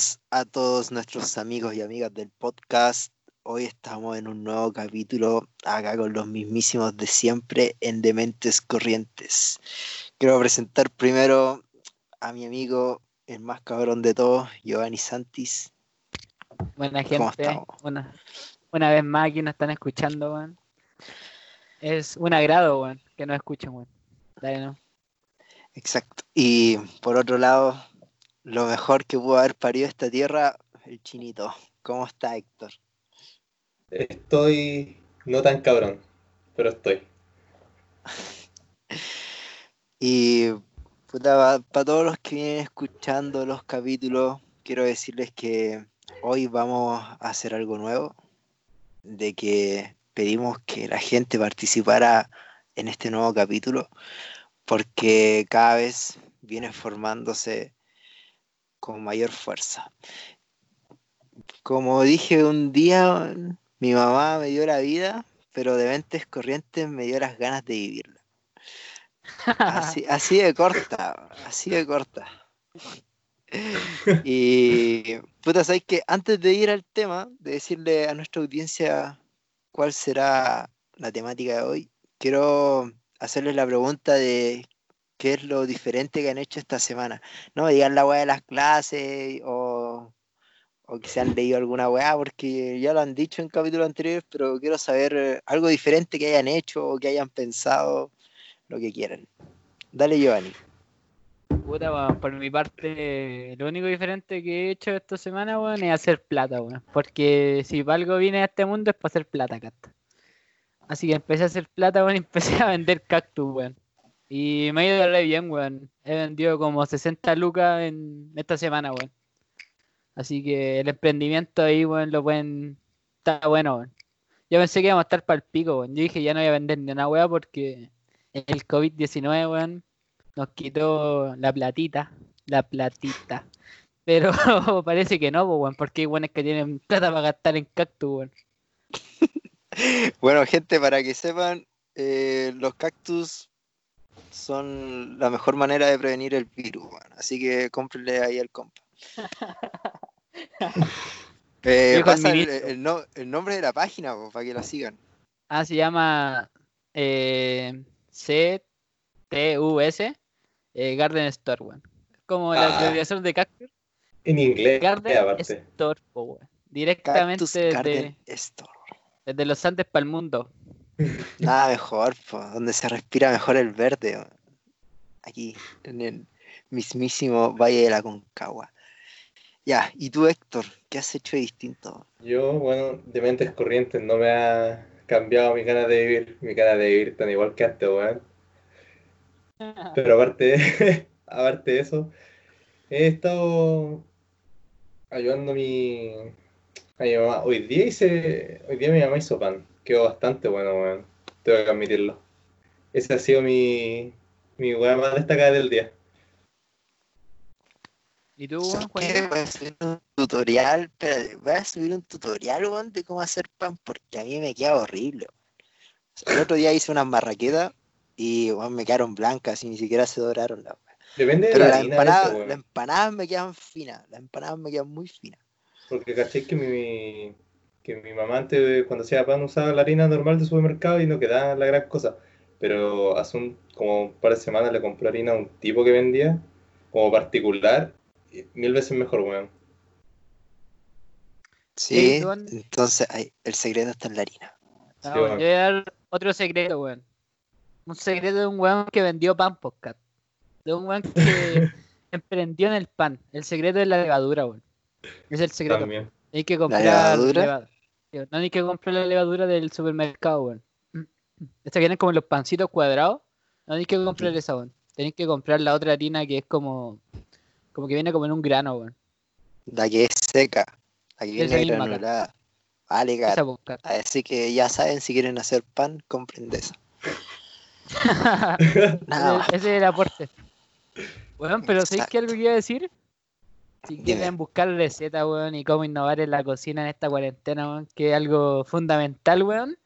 buenas a todos nuestros amigos y amigas del podcast. Hoy estamos en un nuevo capítulo acá con los mismísimos de siempre en Dementes Corrientes. Quiero presentar primero a mi amigo, el más cabrón de todos, Giovanni Santis. Buena gente, una, una, vez más aquí nos están escuchando, weón. Es un agrado, weón, que nos escuchen, weón. Dale, ¿no? Exacto. Y por otro lado, lo mejor que pudo haber parido esta tierra, el chinito. ¿Cómo está Héctor? Estoy no tan cabrón, pero estoy. y para todos los que vienen escuchando los capítulos, quiero decirles que hoy vamos a hacer algo nuevo, de que pedimos que la gente participara en este nuevo capítulo, porque cada vez viene formándose con mayor fuerza. Como dije un día, mi mamá me dio la vida, pero de mentes corrientes me dio las ganas de vivirla. Así, así de corta, así de corta. Y puta, sabes que antes de ir al tema, de decirle a nuestra audiencia cuál será la temática de hoy, quiero hacerles la pregunta de qué es lo diferente que han hecho esta semana. No me digan la weá de las clases o, que se han leído alguna weá, porque ya lo han dicho en capítulos anteriores, pero quiero saber eh, algo diferente que hayan hecho o que hayan pensado, lo que quieran. Dale, Giovanni. Puta, por mi parte, lo único diferente que he hecho esta semana, weón, es hacer plata, weón. Porque si algo viene a este mundo es para hacer plata, cata. Así que empecé a hacer plata, weón, y empecé a vender cactus, weón. Y me ha ido re bien, weón. He vendido como 60 lucas en esta semana, weón. Así que el emprendimiento ahí, weón, lo pueden. Está bueno, weón. Yo pensé que íbamos a estar para el pico, weón. Yo dije, ya no voy a vender ni una weá porque el COVID-19, weón, nos quitó la platita. La platita. Pero parece que no, weón, porque hay weones que tienen plata para gastar en cactus, weón. bueno, gente, para que sepan, eh, los cactus son la mejor manera de prevenir el virus, así que cómprenle ahí al compa. eh, pasa el, nombre de la página para que la sigan. Ah, se llama eh, CTUS eh, Garden Store, weón. Como la ah. abreviación de cactus. En inglés, Garden Store, Directamente desde, desde los Andes para el mundo. Nada mejor, donde se respira mejor el verde. Aquí, en el mismísimo Valle de la Concagua. Ya, ¿y tú, Héctor? ¿Qué has hecho de distinto? Yo, bueno, de mentes corrientes no me ha cambiado mi cara de vivir. Mi cara de vivir tan igual que antes, weón. Pero aparte, aparte de eso, he estado ayudando a mi, a mi mamá. Hoy día hice, hoy día mi mamá hizo pan quedó bastante bueno, weón. Tengo que admitirlo. Ese ha sido mi, mi weá más destacada del día. ¿Y tú, Juan? Voy a subir un tutorial, pero voy a subir un tutorial, weón, de cómo hacer pan, porque a mí me queda horrible. el otro día hice unas marraquetas y weón, me quedaron blancas y ni siquiera se doraron la Depende de la, empanada, las empanadas me quedan finas, las empanadas me quedan muy finas. Porque caché que mi, que mi mamá antes, cuando hacía pan, usaba la harina normal de supermercado y no quedaba la gran cosa. Pero hace un, como un par de semanas le compró harina a un tipo que vendía, como particular, mil veces mejor, weón. Sí, entonces el secreto está en la harina. Yo voy a dar otro secreto, weón. Un secreto de un weón que vendió pan podcast. De un weón que emprendió en el pan. El secreto es la levadura, weón. Es el secreto. Hay que comprar ¿La levadura? No hay que comprar la levadura del supermercado, weón. Esta viene como los pancitos cuadrados. No hay que comprar esa, weón. Tenéis que comprar la otra harina que es como. Como que viene como en un grano, weón. La que es seca. La que viene granulada. Vale, cara. Así que ya saben, si quieren hacer pan, compren de esa. Ese, es el aporte. Bueno, pero ¿sabéis qué algo que iba a decir? Si quieren buscar recetas, weón, y cómo innovar en la cocina en esta cuarentena, weón, que es algo fundamental, weón,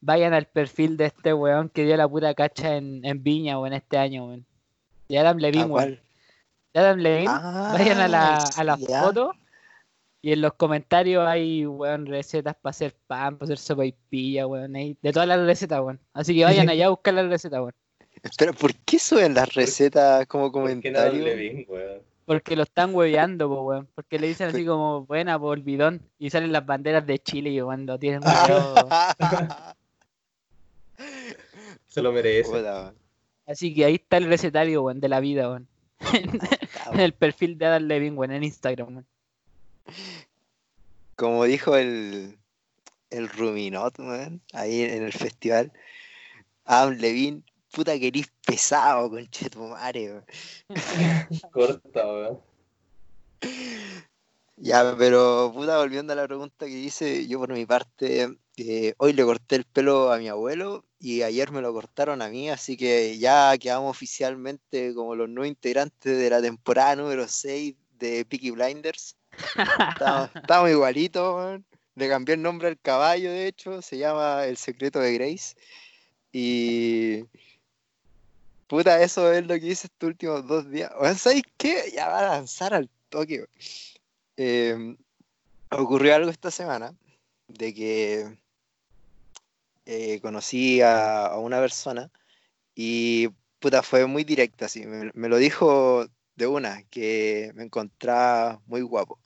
vayan al perfil de este weón que dio la pura cacha en, Viña, weón, este año, weón. Y Adam Levine, weón. de Adam Levine. Ah, Vayan a la, a la ya. foto y en los comentarios hay, weón, recetas para hacer pan, para hacer sopa y pilla, weón, ahí, de todas las recetas, weón. Así que vayan allá a buscar las recetas, weón. Espera, ¿por qué suben las recetas como ¿Por qué nada comentarios? Levin, weón? Porque lo están hueveando, po, weón. Porque le dicen así como, buena, por bidón. Y salen las banderas de Chile y cuando tienen. Se lo merece. Así que ahí está el recetario, weón, de la vida, weón. En el perfil de Adam Levine, weón, en Instagram, weón. Como dijo el, el Ruminot, weón, ahí en el festival, Adam Levine, puta que eres pesado, conchetumare. Corta, weón. Ya, pero puta, volviendo a la pregunta que hice, yo por mi parte, eh, hoy le corté el pelo a mi abuelo y ayer me lo cortaron a mí, así que ya quedamos oficialmente como los nuevos integrantes de la temporada número 6 de Peaky Blinders. Estamos, estamos igualitos, weón. Le cambié el nombre al caballo, de hecho, se llama El secreto de Grace. Y. Puta, eso es lo que hice estos últimos dos días. ¿sabéis qué? Ya va a lanzar al toque. Eh, ocurrió algo esta semana de que eh, conocí a, a una persona y puta, fue muy directa, así. Me, me lo dijo de una, que me encontraba muy guapo.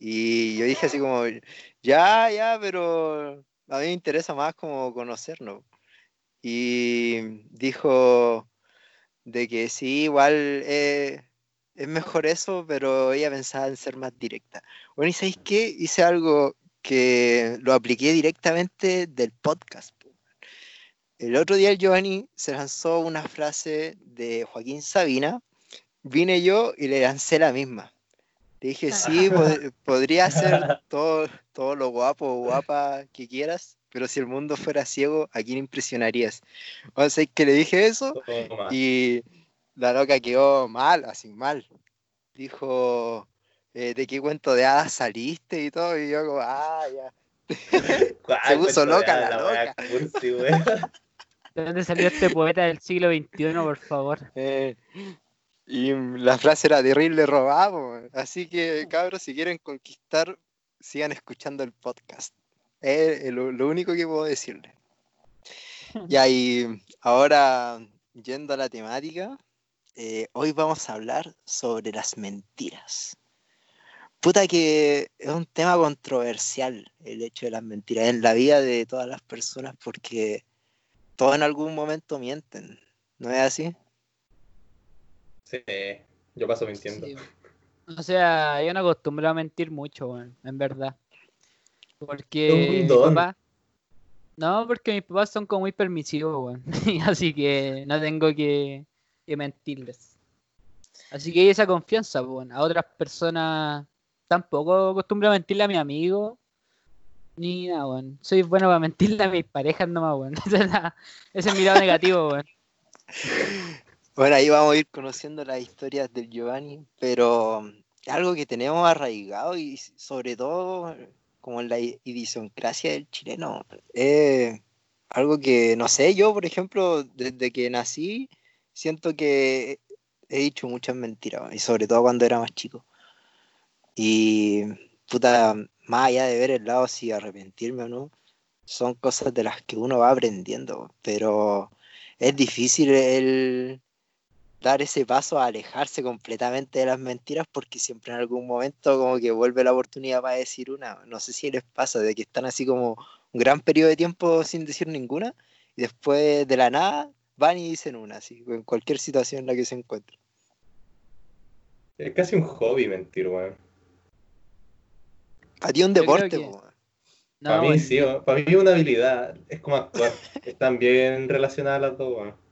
Y yo dije así como, ya, ya, pero a mí me interesa más como conocernos. Y dijo de que sí, igual eh, es mejor eso, pero ella pensaba en ser más directa. Bueno, ¿y sabéis qué? Hice algo que lo apliqué directamente del podcast. po. El otro día el Giovanni se lanzó una frase de Joaquín Sabina, vine yo y le lancé la misma. Le dije, sí, pod- podría ser todo, todo lo guapo o guapa que quieras, pero si el mundo fuera ciego, ¿a quién impresionarías? O sea, que le dije eso Toma. y la loca quedó mal, así mal. Dijo, eh, ¿de qué cuento de hadas saliste y todo? Y yo como, ah, ya. Ay, puso cuento de loca la loca. cursi. ¿De dónde salió este poeta del siglo XXI, por favor? Eh, y la frase era terrible robado. Así que, cabros, si quieren conquistar, sigan escuchando el podcast. Es lo, lo único que puedo decirles. Ya, y ahora, yendo a la temática, eh, hoy vamos a hablar sobre las mentiras. Puta que es un tema controversial el hecho de las mentiras en la vida de todas las personas porque todos en algún momento mienten, ¿no es así? Sí, yo paso mintiendo. Sí. O sea, yo no acostumbro a mentir mucho, en verdad. Porque mi papá- No, porque mis papás son como muy permisivos, weón. Así que no tengo que, que mentirles. Así que hay esa confianza, weón. A otras personas tampoco acostumbro a mentirle a mi amigo. Ni nada, weón. Soy bueno para mentirle a mis parejas nomás, weón. Ese es, la- ese es mi lado negativo, weón. Bueno, ahí vamos a ir conociendo las historias del Giovanni, pero um, algo que tenemos arraigado y sobre todo como la idiosincrasia del chileno, es algo que, no sé, yo por ejemplo, desde que nací, siento que he dicho muchas mentiras, y sobre todo cuando era más chico. Y puta, más allá de ver el lado si arrepentirme o no, son cosas de las que uno va aprendiendo, pero es difícil el dar ese paso a alejarse completamente de las mentiras porque siempre en algún momento como que vuelve la oportunidad para decir una. No sé si les pasa de que están así como un gran periodo de tiempo sin decir ninguna y después de la nada van y dicen una, así, en cualquier situación en la que se encuentren. Es casi un hobby mentir, weón. A ti es un deporte, que- No, para mí weón. sí, weón. para mí es una habilidad. Es como actuar. Están bien relacionadas las dos, weón.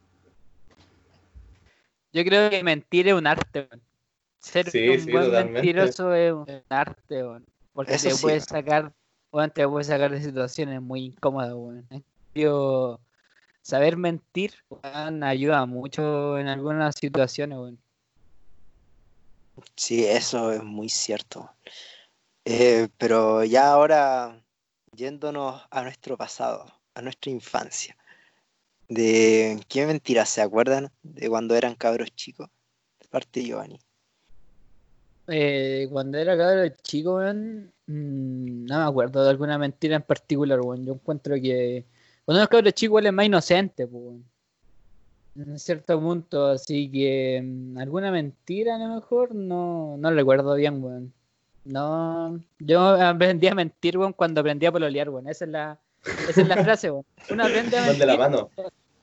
Yo creo que mentir es un arte, weón. Ser Sí, un sí, buen totalmente. mentiroso es un arte, weón. Porque Eso te sí, puedes weón. sacar, weón, te puedes sacar de situaciones muy incómodas, weón. Saber mentir, ayuda mucho en algunas situaciones, weón. Sí, eso es muy cierto. Eh, pero ya ahora, yéndonos a nuestro pasado, a nuestra infancia, ¿de qué mentiras se acuerdan de cuando eran cabros chicos? De parte de Giovanni. eh, cuando era cabrón chico, mm, no me acuerdo de alguna mentira en particular, weón. Yo encuentro que cuando uno es cabrón chico, él es más inocente, weón. En cierto punto, así que mm, alguna mentira a lo mejor no, no recuerdo bien, weón. No, yo aprendí a mentir, weón, cuando aprendí a pololear, weón. Esa es la, esa es la frase, weón. Uno aprende a de la mano.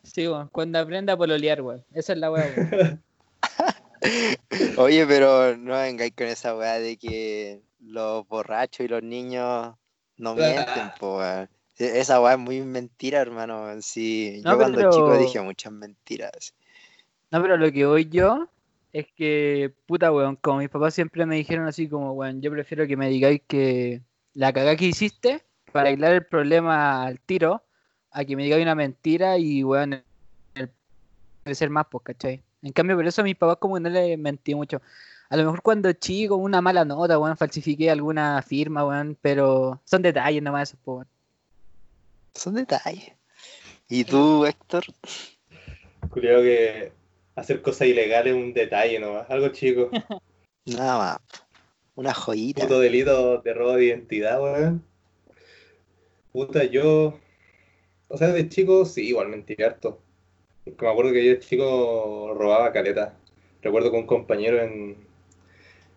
Sí, weón, cuando aprende a pololear, weón. Esa es la weá, weón. Oye, pero no vengáis con esa weá de que los borrachos y los niños no mienten, po, weón. E- Esa weá es muy mentira, hermano. Sí, No, yo cuando pero- chico dije muchas mentiras. No, pero lo que voy yo es que, puta, weón, como mis papás siempre me dijeron así como, weón, yo prefiero que me digáis que la cagá que hiciste para arreglar el problema al tiro, a que me digáis una mentira y, weón, el- debe ser más, pues, ¿cachai? En cambio, por eso a mis papás como que no les mentí mucho. A lo mejor cuando chico, una mala nota, weón, falsifiqué alguna firma, weón, pero son detalles nomás esos, pues, weón. Son detalles. ¿Y tú, Héctor? Creo que hacer cosas ilegales es un detalle nomás, algo chico. Nada más. Una joyita. Puto delito de robo de identidad, weón. Puta, yo. O sea, de chico sí, igual mentí harto. Me acuerdo que yo de chico robaba caleta. Recuerdo que un compañero en.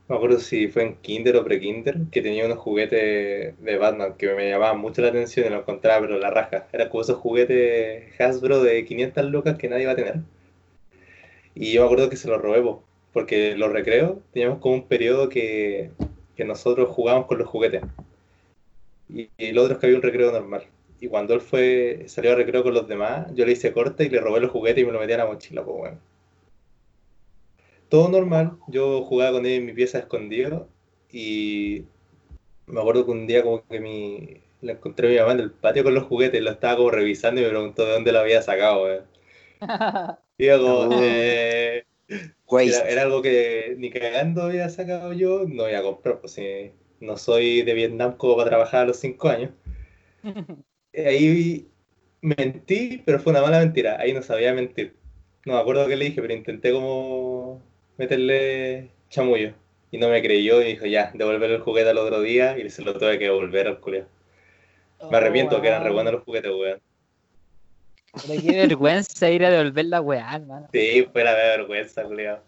No me acuerdo si fue en Kinder o pre-Kinder, que tenía unos juguetes de Batman que me llamaban mucho la atención y los encontraba, pero la raja. Era como esos juguetes Hasbro de 500 lucas que nadie iba a tener. Y yo me acuerdo que se los robé, po, porque los recreos teníamos como un periodo que, que nosotros jugábamos con los juguetes. Y, lo otro es que había un recreo normal. Y cuando él fue, salió a recreo con los demás, yo le hice corte y le robé los juguetes y me lo metí a la mochila, pues bueno. Todo normal, yo jugaba con él en mi pieza escondido y me acuerdo que un día como que mi, le encontré a mi mamá en el patio con los juguetes, lo estaba como revisando y me preguntó de dónde lo había sacado, weón. Y yo como, No. eh, era, era algo que ni cagando había sacado yo, no voy a comprar, pues si no soy de Vietnam como para trabajar a los 5 años. Eh, Ahí mentí, pero fue una mala mentira, ahí no sabía mentir. No me acuerdo qué le dije, pero intenté como meterle chamullo. Y no me creyó y dijo, ya, devolver el juguete al otro día y se lo tuve que devolver al culiao. Me arrepiento que eran re buenos los juguetes, weón. Pero qué vergüenza ir a devolver la weá, hermano. Sí, fue la vergüenza, culiao.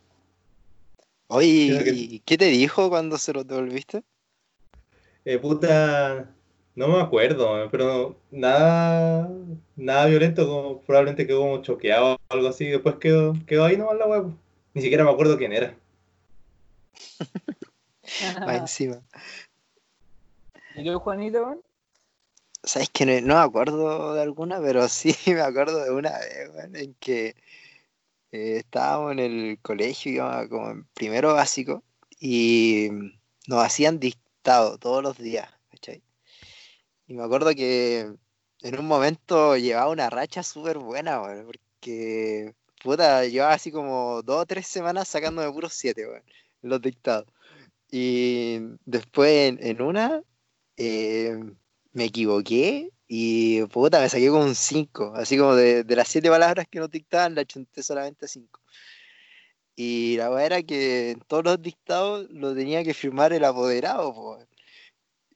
Oye, Creo que- ¿y qué te dijo cuando se lo devolviste? Eh, puta, no me acuerdo, pero nada, nada violento, como probablemente quedó como choqueado o algo así, después quedó, quedó ahí nomás la web. Ni siquiera me acuerdo quién era. Más encima. ¿Y tú, Juanito, weón? ¿Sabes que no, no me acuerdo de alguna, pero sí me acuerdo de una vez, weón, en que eh, estábamos en el colegio, íbamos como en primero básico, y nos hacían todos los días, ¿cachai? Y me acuerdo que en un momento llevaba una racha súper buena, porque, puta, llevaba así como dos o tres semanas sacándome puros siete, los dictados. Y después en, en una... eh, me equivoqué y puta, me saqué con un 5. Así como de, de las 7 palabras que nos dictaban, la chunté solamente 5. Y la verdad era que en todos los dictados lo tenía que firmar el apoderado, po.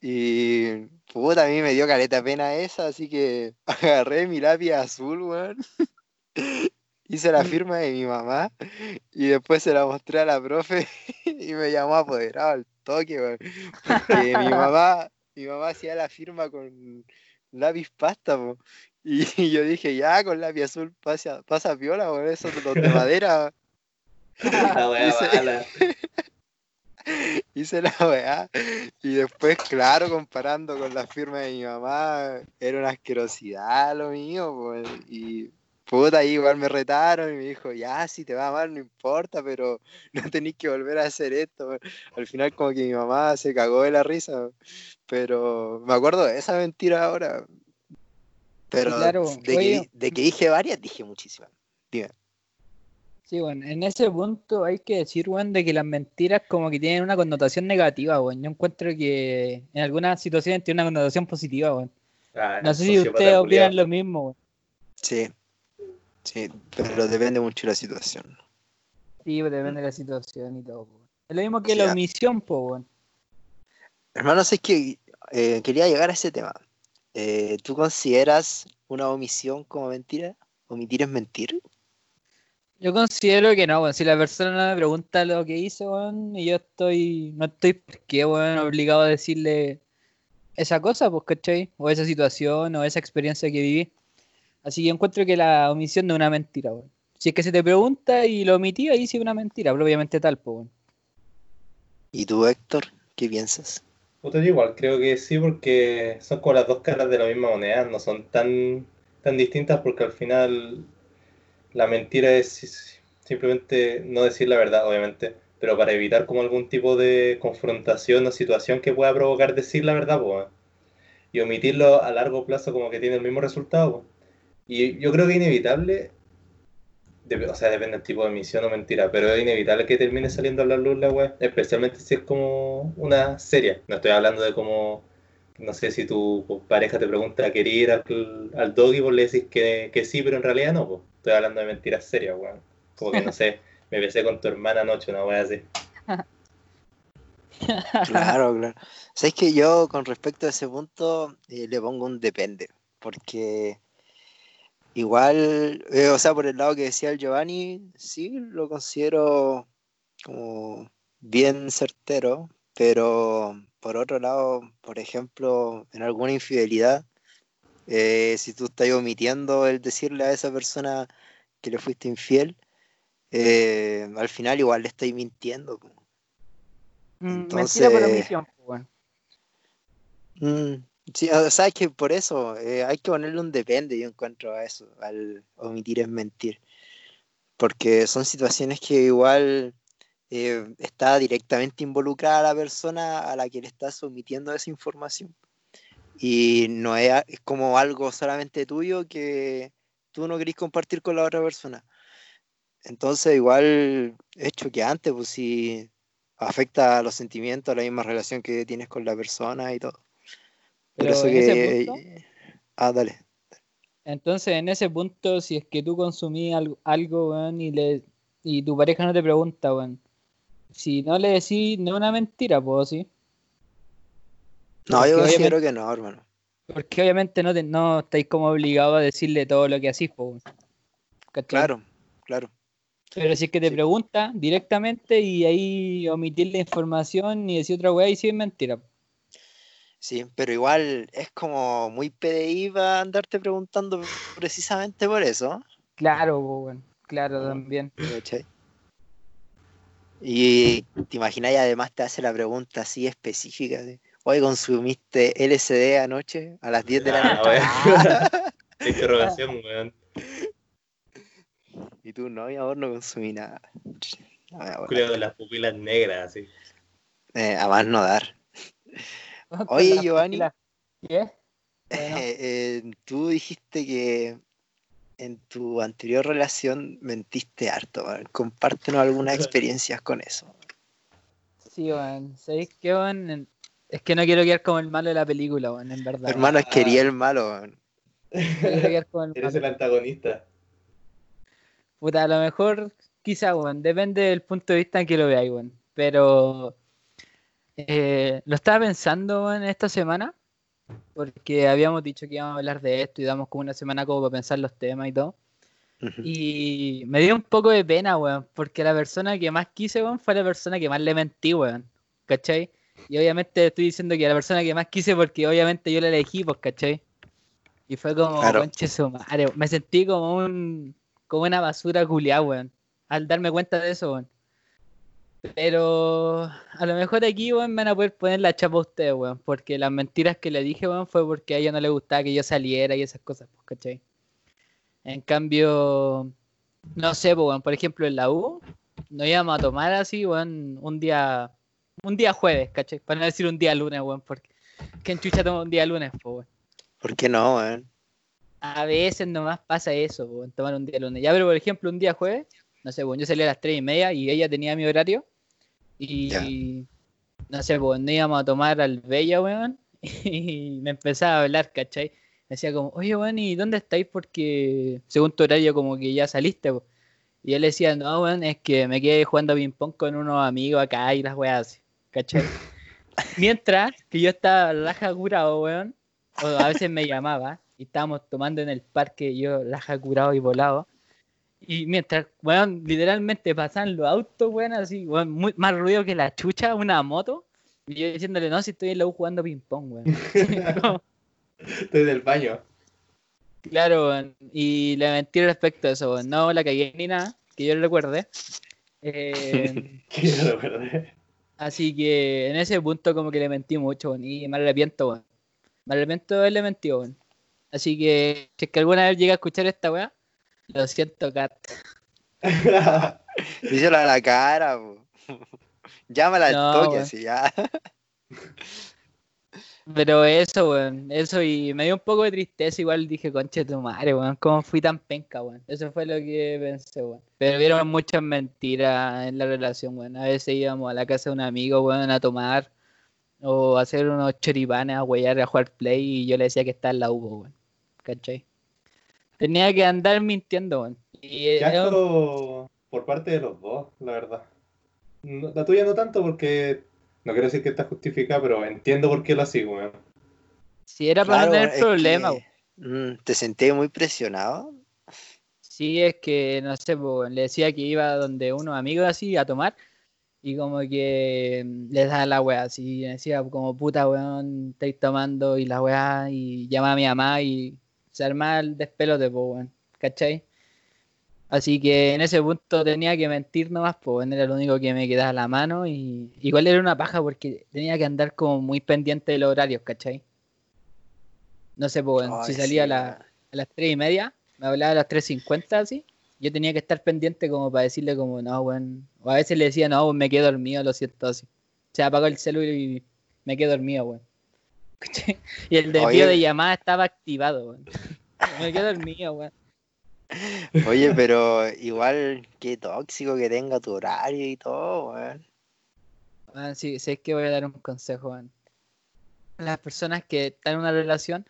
Y puta, a mí me dio caleta pena esa, así que agarré mi lápiz azul, weón. Hice la firma de mi mamá y después se la mostré a la profe y me llamó apoderado al toque, weón. Porque mi mamá, mi mamá hacía la firma con lápiz pasta, po. Y yo dije, ya, con lápiz azul pasa, pasa piola, weón, los de madera. La wea mala. Hice la weá. Y después, claro, comparando con la firma de mi mamá, era una asquerosidad lo mío, pues. Y puta, ahí igual me retaron y me dijo, ya, si te va mal, no importa, pero no tenéis que volver a hacer esto. weón". Al final, como que mi mamá se cagó de la risa. Pero me acuerdo de esa mentira ahora. Pero Claro, de, oye. que, de que dije varias, dije muchísimas. Dime. Sí, bueno, en ese punto hay que decir, weón, de que las mentiras como que tienen una connotación negativa, weón. Yo encuentro que en algunas situaciones tiene una connotación positiva, weón. Ah, No sé si ustedes opinan lo mismo, weón. Sí. Sí, pero depende mucho de la situación. Sí, pues depende de la situación y todo, weón. Es lo mismo que la omisión, po, weón. Hermano, sé que eh, quería llegar a ese tema. Eh, ¿Tú consideras una omisión como mentira? ¿Omitir es mentir? Yo considero que no, weón. Si la persona me pregunta lo que hizo, weón, y yo estoy, no estoy, ¿por qué, weón, obligado a decirle esa cosa, pues, ¿cachai? O esa situación, o esa experiencia que viví. Así que encuentro que la omisión no es una mentira, weón. Si es que se te pregunta y lo omití, ahí sí es una mentira, pero obviamente tal, pues. ¿Y tú, Héctor, qué piensas? Puta, igual creo que sí, porque son como las dos caras de la misma moneda, no son tan, tan distintas porque al final la mentira es simplemente no decir la verdad, obviamente, pero para evitar como algún tipo de confrontación o situación que pueda provocar decir la verdad, pues, y omitirlo a largo plazo como que tiene el mismo resultado. Y yo creo que inevitable o sea, depende del tipo de emisión o mentira, pero es inevitable que termine saliendo a la luz la web, especialmente si es como una serie. No estoy hablando de como, no sé, si tu pareja te pregunta, ¿querer ir al, al doggy? Vos le decís que, que, sí, pero en realidad no, pues. Estoy hablando de mentiras serias, weón. Como que, no sé, me besé con tu hermana anoche, una wea así. Claro, claro. Sabes que yo, con respecto a ese punto, eh, le pongo un depende, porque Igual, eh, o sea, por el lado que decía el Giovanni, sí, lo considero como bien certero, pero por otro lado, por ejemplo, en alguna infidelidad, eh, si tú estás omitiendo el decirle a esa persona que le fuiste infiel, eh, al final igual le estáis mintiendo. Entonces, mm, Mentira por omisión, bueno. Mm, Sí, o sea, que por eso eh, hay que ponerle un depende, yo encuentro a eso, al omitir es mentir. Porque son situaciones que igual está directamente involucrada la persona a la que le estás omitiendo esa información. Y no es, como algo solamente tuyo que tú no querés compartir con la otra persona. Entonces, igual es choqueante, pues si afecta a los sentimientos, a la misma relación que tienes con la persona y todo. Pero eso que... ah, dale. Entonces, en ese punto, si es que tú consumís algo, algo y, le, y tu pareja no te pregunta, weón, si no le decís, no es una mentira, ¿puedo sí? No, yo considero que no, hermano. Porque obviamente no, te, no estáis como obligados a decirle todo lo que hacís, pues. Claro, claro. Pero si es que te pregunta directamente y ahí omitir la información y decir otra weá, y sí es mentira. Sí, pero igual es como muy PDI para andarte preguntando precisamente por eso. Claro, bueno, claro, también. Y te imaginas, y además te hace la pregunta así específica de, hoy consumiste LSD anoche a las 10 de la noche. Interrogación, weón. Y tú, no, mi amor, no consumí nada. Cuidado de las pupilas negras, así. Eh, a más no dar. Oye, Giovanni. ¿Qué? Eh, tú dijiste que en tu anterior relación mentiste harto. Compártenos algunas experiencias con eso. Sí, Juan. ¿Sabéis qué, Juan? Es que no quiero quedar como el malo de la película, Juan, en verdad. Hermano, es quería el malo, Juan. Eres el antagonista. Puta, a lo mejor, quizá, Juan. Depende del punto de vista en que lo veáis, Juan. Pero eh, lo estaba pensando en esta semana, porque habíamos dicho que íbamos a hablar de esto y damos como una semana como para pensar los temas y todo. Y me dio un poco de pena, weón, porque la persona que más quise, weón, fue la persona que más le mentí, weón. ¿Cachai? Y obviamente estoy diciendo que la persona que más quise porque obviamente yo la elegí, pues, ¿cachai? Y fue como, conche su madre. Me sentí como un como una basura culiada, weón. Al darme cuenta de eso, weón. Pero a lo mejor aquí, weón, van a poder poner la chapa a ustedes, weón. Porque las mentiras que le dije, weón, fue porque a ella no le gustaba que yo saliera y esas cosas, pues, ¿cachai? En cambio, no sé, pues, weón, por ejemplo, en la U, no íbamos a tomar así, weón, un día, un día jueves, ¿cachai? Para no decir un día lunes, weón, porque ¿quién chucha toma un día lunes, pues, weón? ¿Por qué no, weón? A veces nomás pasa eso, weón, tomar un día lunes. Ya, pero por ejemplo, un día jueves, no sé, weón, yo salía a las tres y media y ella tenía mi horario y no sé, pues no íbamos a tomar al Bella, weón. Y me empezaba a hablar, ¿cachai? Me decía como, oye, weón, ¿y dónde estáis? Porque según tu horario como que ya saliste, weón. Y él decía, no, weón, es que me quedé jugando ping-pong con unos amigos acá y las weas así, ¿cachai? Mientras que yo estaba raja curado, weón, o a veces me llamaba y estábamos tomando en el parque, yo raja curado y volado. Y mientras, weón, literalmente pasan los autos, weón, así, weón, muy, más ruido que la chucha, una moto. Y yo diciéndole, no, si estoy en la U jugando ping-pong, weón. No, Estoy del baño. claro, weón. Y le mentí respecto a eso, weón. No la cagué ni nada, que yo recuerde. Eh, Que yo lo perdí. Así que en ese punto como que le mentí mucho. Y me arrepiento, weón. Me arrepiento de haberle mentido, weón. Así que si es que alguna vez llega a escuchar esta weá, lo siento, Kat. Díselo a la cara, po. Llámala al No, toque, así ya. Pero eso, weón, eso y me dio un poco de tristeza, igual dije, conche tu madre, weón, cómo fui tan penca, weón. Eso fue lo que pensé, weón. Pero vieron muchas mentiras en la relación, weón. A veces íbamos a la casa de un amigo, weón, a tomar o a hacer unos choripanes, a huellar, a jugar play y yo le decía que estaba en la U, weón. ¿Cachai? Tenía que andar mintiendo, weón. Y asco por parte de los dos, la verdad. La tuya no tanto porque no quiero decir que está justificada, pero entiendo por qué lo así, weón. si era para no Claro, tener es problemas, que, mm, ¿Te sentí muy presionado? Sí, es que, no sé, po, weón, le decía que iba donde unos amigos así a tomar y como que mm, les daba la weá, así, decía como puta weón, estáis tomando y la weá y llama a mi mamá y se armaba el despelote, po, weón, ¿cachai? Así que en ese punto tenía que mentir nomás, pues era lo único que me quedaba a la mano y igual era una paja porque tenía que andar como muy pendiente de los horarios, ¿cachai? No sé, pues si salía a la, las 3 y media, me hablaba a las 3.50 así, yo tenía que estar pendiente como para decirle como, no, weón, o a veces le decía, no, weón, me quedo dormido, lo siento así. Se apagó el celular y me quedé dormido, weón. Y el desvío Oye. de llamada estaba activado, weón. Me quedé dormido, weón. Oye, pero igual qué tóxico que tenga tu horario y todo, weón. Ah, sí, sé que voy a dar un consejo, weón. Las personas que están en una relación,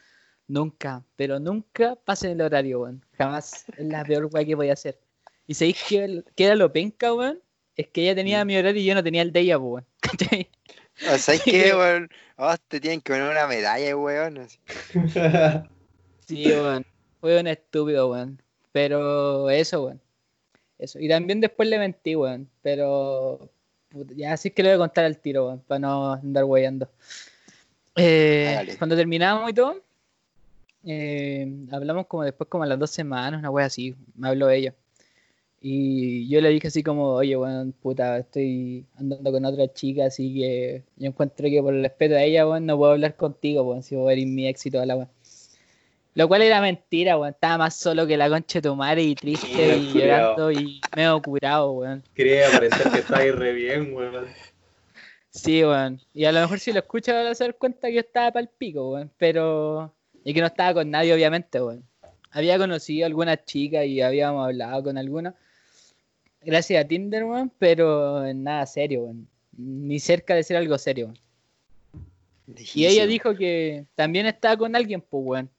nunca, pero nunca pasen el horario, weón. Jamás. Es la peor weá que voy a hacer. Y sabéis que, que era lo penca, weón. Es que ella tenía Mm. mi horario y yo no tenía el de ella, weón. O sea, es que, weón, oh, te tienen que poner una medalla, weón. Sí, weón. Fue un estúpido, weón. Pero eso, weón. Eso. Y también después le mentí, weón. Pero ya así es que le voy a contar al tiro, weón, para no andar weyando. Eh, Hágale. cuando terminamos y todo, eh, hablamos como después, como a las dos semanas, una wea así. Me habló ella. Y yo le dije así como, oye, weón, puta, estoy andando con otra chica, así que yo encuentro que por el respeto a ella, weón, no puedo hablar contigo, weón, si voy a ir mi éxito a la weón. Lo cual era mentira, weón. Estaba más solo que la concha de tu madre y triste Mira, y llorando y medio curado, weón. Quería aparentar que está ahí re bien, weón. Sí, weón. Y a lo mejor si lo escuchas vas a dar cuenta que yo estaba pa'l pico, weón. Pero. Y que no estaba con nadie, obviamente, weón. Había conocido a algunas chicas y habíamos hablado con algunas. Gracias a Tinder, weón. Pero en nada serio, weón. Ni cerca de ser algo serio, weón. Y ella dijo que también estaba con alguien, pues, weón.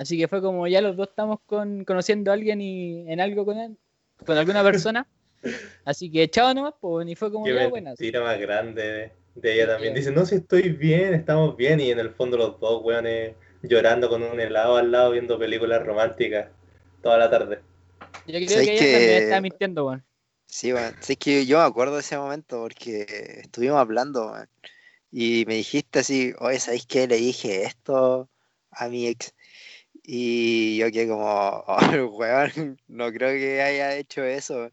Así que fue como ya los dos estamos con, conociendo a alguien y en algo con él, con alguna persona. Así que chao nomás, pues, y fue como Qué ya buenas. mentira más grande de, de ella también. Dice, no, si estoy bien, estamos bien. Y en el fondo los dos, weones, llorando con un helado al lado, viendo películas románticas toda la tarde. Yo creo ¿Sabes que ella que- también estaba mintiendo, weón. Sí, weón. Sí, es que yo me acuerdo de ese momento porque estuvimos hablando, weón. Y me dijiste así, oye, ¿sabéis qué? Le dije esto a mi ex. Y yo quedé como, oh, weón, no creo que haya hecho eso.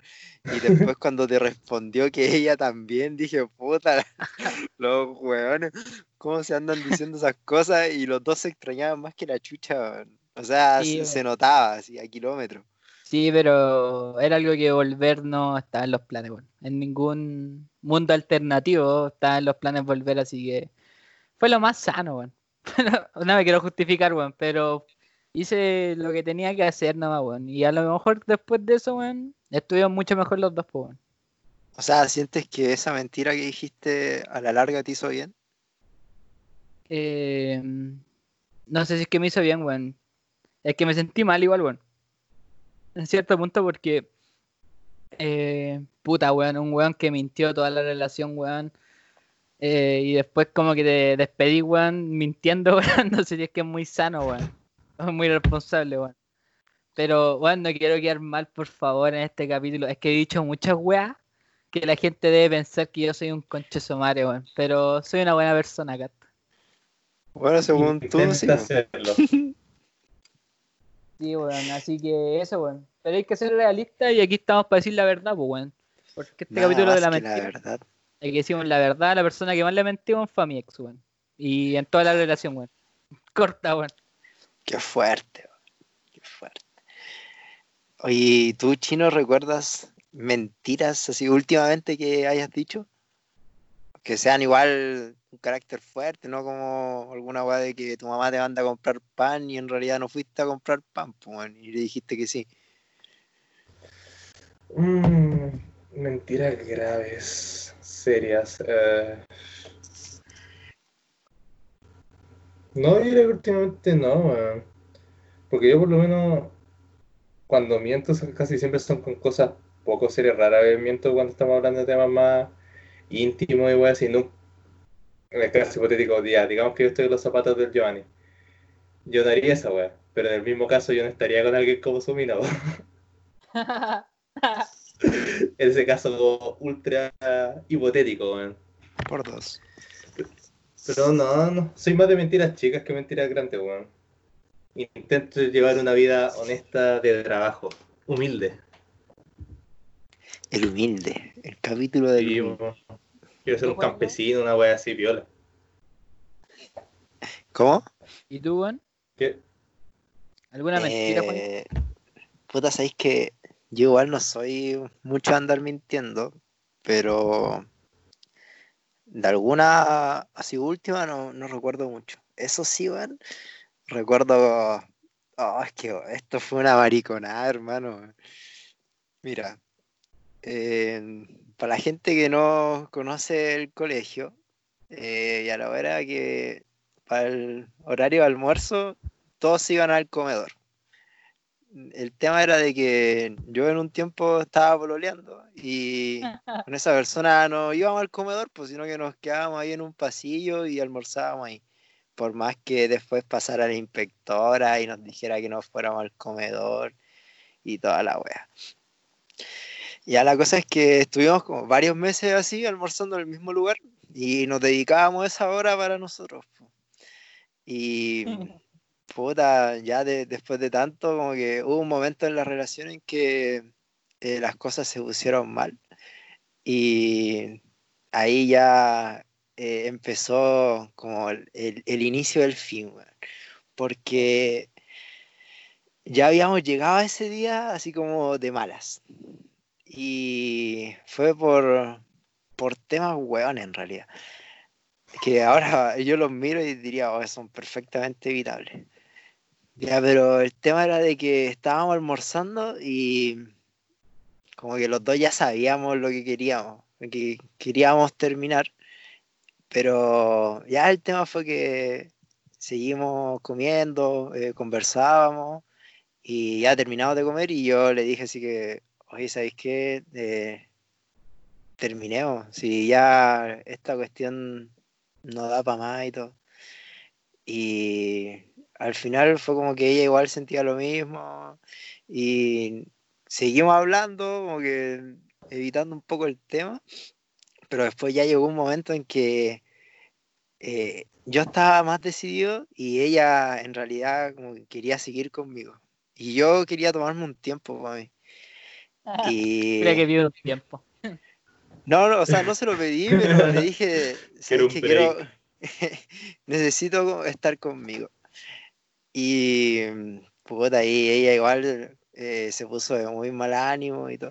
Y después cuando te respondió que ella también, dije, puta, los weones, ¿cómo se andan diciendo esas cosas? Y los dos se extrañaban más que la chucha, weón. O sea, Sí, se, notaba así a kilómetros. Sí, pero era algo que volver no estaba en los planes, weón. En ningún mundo alternativo estaba en los planes volver, así que fue lo más sano, weón. no me quiero justificar, weón, pero hice lo que tenía que hacer nomás, weón. Y a lo mejor después de eso, weón, estuvieron mucho mejor los dos, weón. O sea, ¿sientes que esa mentira que dijiste a la larga te hizo bien? Eh, no sé si es que me hizo bien, weón. Es que me sentí mal igual, weón. En cierto punto porque Eh, puta, weón, un weón que mintió toda la relación, weón. Eh, y después como que te despedí, weón, mintiendo, weón. No sé si es que es muy sano, weón. Es muy responsable, weón. Pero, weón, no quiero quedar mal, por favor, en este capítulo. Es que he dicho muchas weas que la gente debe pensar que yo soy un concheso madre, weón. Pero soy una buena persona, Cat. Bueno, según tú, Intenta sí. hacerlo. Sí, weón, así que eso, weón. Pero hay que ser realista y aquí estamos para decir la verdad, pues, weón. Porque este Nada capítulo de la que la mentira, verdad. hay que decimos la verdad, la persona que más le mentimos fue a mi ex, weón. Y en toda la relación, weón. Corta, weón. Qué fuerte, qué fuerte. Oye, ¿tú, Chino, recuerdas mentiras así últimamente que hayas dicho? Que sean igual un carácter fuerte, no como alguna weá de que tu mamá te manda a comprar pan y en realidad no fuiste a comprar pan, pues, y le dijiste que sí. Mm, mentiras graves, serias. eh. No, yo que últimamente no, weón. Porque yo por lo menos cuando miento casi siempre son con cosas poco serias. Rara vez miento cuando estamos hablando de temas más íntimos y weón así. No, en el caso hipotético, ya, digamos que yo estoy en los zapatos del Giovanni. Yo no haría esa weón. Pero en el mismo caso yo no estaría con alguien como su mina, weón. En ese caso ultra hipotético, weón. Por dos. Pero no, no, soy más de mentiras chicas que mentiras grandes, weón. Intento llevar una vida honesta de trabajo, humilde. El humilde, el capítulo del Sí, humilde. Quiero ser un campesino, una wea así, viola. ¿Cómo? ¿Y tú, weón? ¿Qué? ¿Alguna mentira, Juan? Eh, puta, sabéis que yo igual no soy mucho a andar mintiendo, pero de alguna así última no, no recuerdo mucho. Eso sí, weón, recuerdo. Oh, es que esto fue una mariconada, hermano. Mira, eh, para la gente que no conoce el colegio, eh, y a la hora que para el horario de almuerzo, todos iban al comedor. El tema era de que yo en un tiempo estaba pololeando y con esa persona no íbamos al comedor, pues sino que nos quedábamos ahí en un pasillo y almorzábamos ahí. Por más que después pasara la inspectora y nos dijera que no fuéramos al comedor y toda la wea. Ya la cosa es que estuvimos como varios meses así almorzando en el mismo lugar y nos dedicábamos esa hora para nosotros. Y puta, ya de- después de tanto, como que hubo un momento en la relación en que eh, las cosas se pusieron mal. Y ahí ya eh, empezó como el, el- el inicio del fin, weón. Porque ya habíamos llegado a ese día así como de malas. Y fue por, por temas weón en realidad. Que ahora yo los miro y diría, oh, son perfectamente evitables. Ya, pero el tema era de que estábamos almorzando y como que los dos ya sabíamos lo que queríamos, que queríamos terminar, pero ya el tema fue que seguimos comiendo, eh, conversábamos y ya terminamos de comer y yo le dije así que, oye, ¿sabéis qué? Eh, terminemos, si ya esta cuestión no da para más y todo. Y al final fue como que ella igual sentía lo mismo y seguimos hablando, como que evitando un poco el tema, pero después ya llegó un momento en que eh, yo estaba más decidido y ella en realidad como que quería seguir conmigo. Y yo quería tomarme un tiempo para mí. Y... Mira que pido un tiempo. No, no, o sea, no se lo pedí, pero le dije, Quiero "¿Sabes un qué? quiero, necesito estar conmigo. Y mm, puta, y ella igual eh, se puso de muy mal ánimo y todo.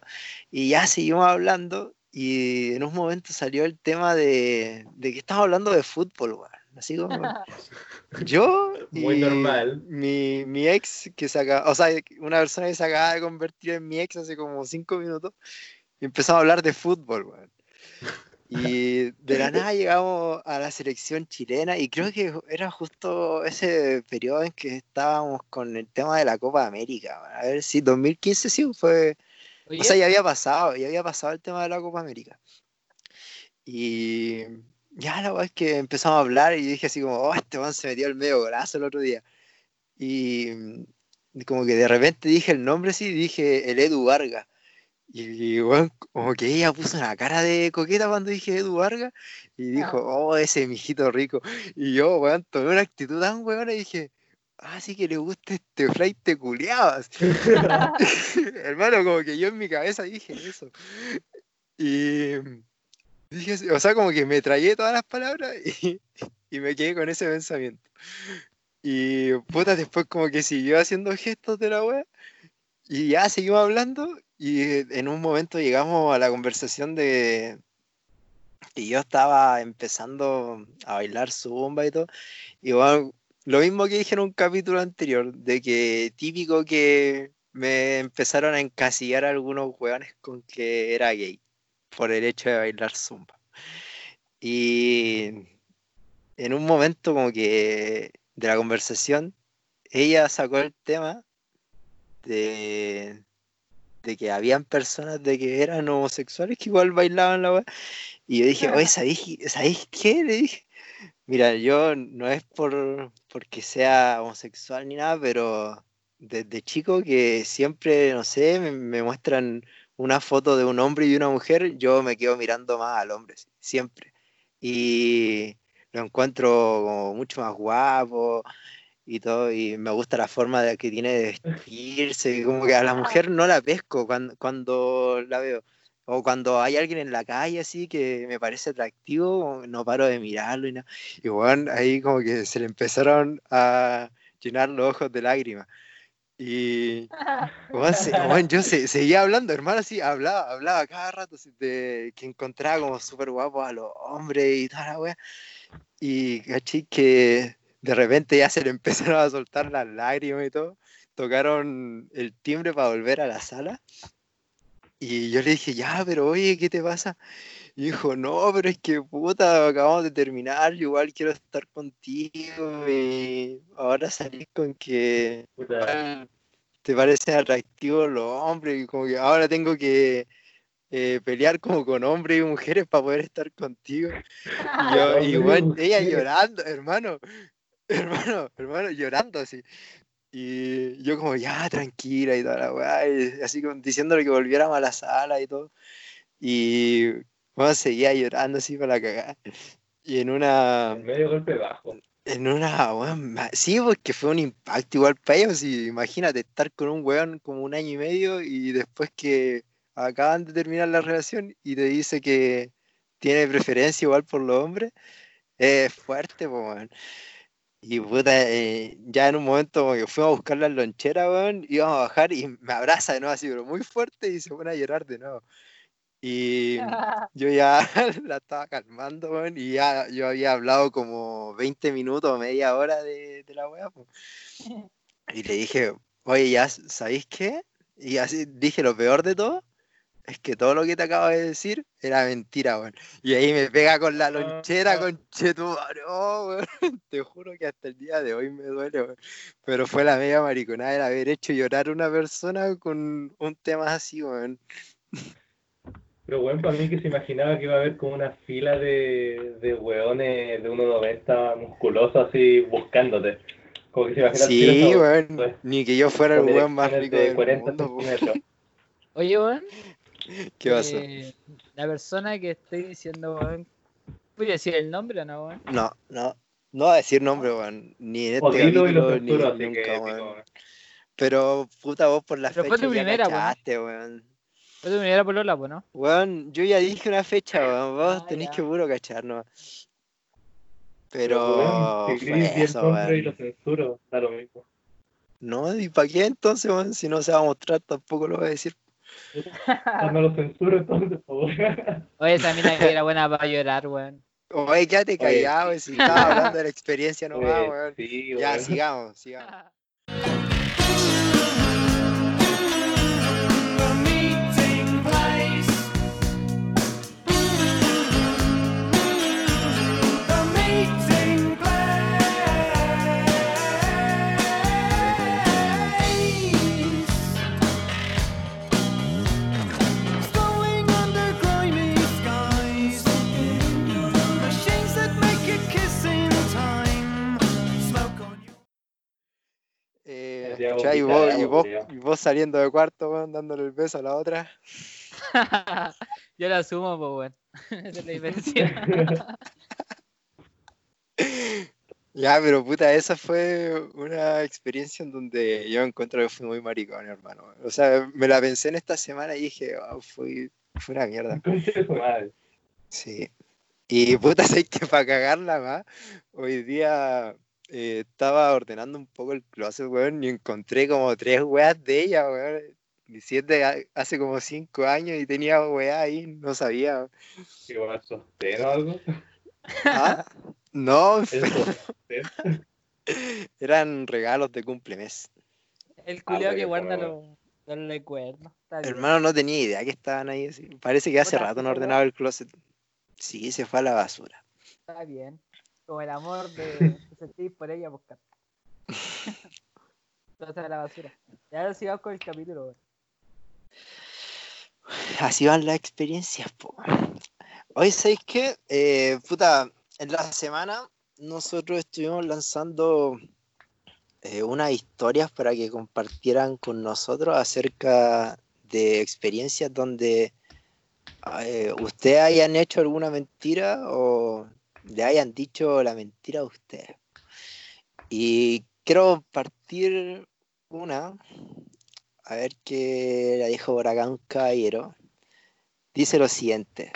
Y ya seguimos hablando y en un momento salió el tema de, de que estamos hablando de fútbol, weón. Así como yo Muy normal. Mi, mi ex que se acaba, o sea, una persona que se acaba de convertir en mi ex hace como cinco minutos y empezamos a hablar de fútbol, weón. Y de la nada llegamos a la selección chilena y creo que era justo ese periodo en que estábamos con el tema de la Copa América. A ver si 2015 sí fue Oye, O sea, ya había pasado, ya había pasado el tema de la Copa América. Y ya la verdad es que empezamos a hablar y dije así como, oh, este man se metió el medio golazo el otro día. Y mm, como que de repente dije el nombre sí, dije el Edu Vargas. Y bueno, como que ella puso una cara de coqueta cuando dije Edu Vargas y dijo, oh, ese mijito rico. Y yo, weón, tomé una actitud tan weón y dije, ah, sí que le gusta este flight te culiabas. Hermano, como que yo en mi cabeza dije eso. Y dije, o sea, como que me tragué todas las palabras y, y me quedé con ese pensamiento. Y puta, después como que siguió haciendo gestos de la wea. Y ya seguimos hablando. Y en un momento llegamos a la conversación de que yo estaba empezando a bailar zumba y todo. Y bueno, lo mismo que dije en un capítulo anterior, de que típico que me empezaron a encasillar algunos hueones con que era gay por el hecho de bailar zumba. Y en un momento como que de la conversación, ella sacó el tema de, de que habían personas de que eran homosexuales que igual bailaban la weá. Y yo dije, oye, ¿sabéis, ¿sabéis qué? Le dije, mira, yo no es por porque sea homosexual ni nada, pero desde chico que siempre, no sé, me, me muestran una foto de un hombre y una mujer, yo me quedo mirando más al hombre, siempre. Y lo encuentro como mucho más guapo y todo, y me gusta la forma de, que tiene de vestirse, y como que a la mujer no la pesco cuando, cuando la veo. O cuando hay alguien en la calle así que me parece atractivo, no paro de mirarlo y nada. Y bueno, ahí como que se le empezaron a llenar los ojos de lágrimas. Y weón, se- weón, yo se- seguía hablando, hermano, así, hablaba, hablaba cada rato así, de que encontraba como súper guapos a los hombres y toda la wea. Y caché que de repente ya se le empezaron a soltar las lágrimas y todo. Tocaron el timbre para volver a la sala. Y yo le dije, ya, pero oye, ¿qué te pasa? Y dijo, no, pero es que puta, acabamos de terminar, yo igual quiero estar contigo y ahora salís con que Puta, te parecen atractivos los hombres y como que ahora tengo que eh, pelear como con hombres y mujeres para poder estar contigo. Y yo, y igual, ella llorando, hermano, hermano, hermano, llorando así. Y yo como, ya, tranquila y toda la weá, y así como diciéndole que volviéramos a la sala y todo. Y bueno, seguía llorando así para la cagada. Y en una, en medio golpe bajo. en una, weón, sí, porque fue un impacto igual para ellos. Y imagínate estar con un weón como un año y medio y después que acaban de terminar la relación y te dice que tiene preferencia igual por los hombres, es fuerte, pues. Y puta, eh, ya en un momento como que fuimos a buscar las loncheras, weón, íbamos a bajar y me abraza de nuevo así, pero muy fuerte y se pone a llorar de nuevo. Y yo ya la estaba calmando, weón, y ya yo había hablado como 20 minutos, media hora de, de la weá. Y le dije, oye, ya, ¿sabéis qué? Y así dije, lo peor de todo es que todo lo que te acabo de decir era mentira, weón. Y ahí me pega con la lonchera, Ah. con chetumare, oh, weón. Te juro que hasta el día de hoy me duele, weón. Pero fue la media mariconada el haber hecho llorar a una persona con un tema así, weón. Pero bueno, para mí que se imaginaba que iba a haber como una fila de, de hueones de 1,90 musculosos así buscándote. Como que se imaginaba Sí, weón. pues, Ni que yo fuera el weón más rico de del 40 mundo. Oye, weón. ¿Qué pasó? eh, la persona que estoy diciendo, weón. ¿Voy a decir el nombre o no, weón? No, no. No va a decir nombre, weón. Ni en este O dilo y capítulo, ni nunca, que weón. Pero puta vos por la Pero fue fecha tu ya cachaste, weón. Fue tu primera polola, pues, ¿no? Weón, yo ya dije una fecha, weón. Vos Ah, tenés ya. que puro cachar, ¿no? Pero, Pero weón, fue eso, nombre y lo weón. censuro, da lo mismo. No, ¿y para qué entonces, weón? Si no se va a mostrar, tampoco lo va a decir. No lo censuro entonces, por favor. Oye, esa mina que era buena para llorar, weón. Oye, quédate Oye, callado, weón. Si estaba hablando de la experiencia nomás, weón. sí, Ya, sigamos, sigamos. ¿Cachai? Y vos, y, agua, vos, culiao. y vos saliendo de cuarto, dándole el beso a la otra. Yo lo asumo, pues, weón. Esa es la diferencia. Ya, pero puta, esa fue una experiencia en donde yo encuentro que fui muy maricón, hermano. O sea, me la pensé en esta semana y dije, wow, fue, fue una mierda. Sí. Y puta, sé que para cagarla más, hoy día eh, estaba ordenando un poco el closet, weón, y encontré como tres weas de ella, weón. Y si es de ha- hace como cinco años y tenía weas ahí, no sabía. ¿Qué va, sostén o algo? ¿Ah? No, eran regalos de cumplemes. El culiao pero que guarda los, recuerdos. Está bien. Hermano, no tenía idea que estaban ahí. así. Parece que hace rato no ordenaba el closet. Sí, se fue a la basura. Está bien. Como el amor de, de sentir por ella, pues, buscar. Entonces a la basura. Y ahora sigamos con el capítulo. Así van las experiencias, po. Hoy, ¿sabéis qué? Eh, puta, en la semana nosotros estuvimos lanzando eh, unas historias para que compartieran con nosotros acerca de experiencias donde eh, ustedes hayan hecho alguna mentira o le hayan dicho la mentira a ustedes. Y quiero partir una, a ver qué la dijo por acá un caballero. Dice lo siguiente.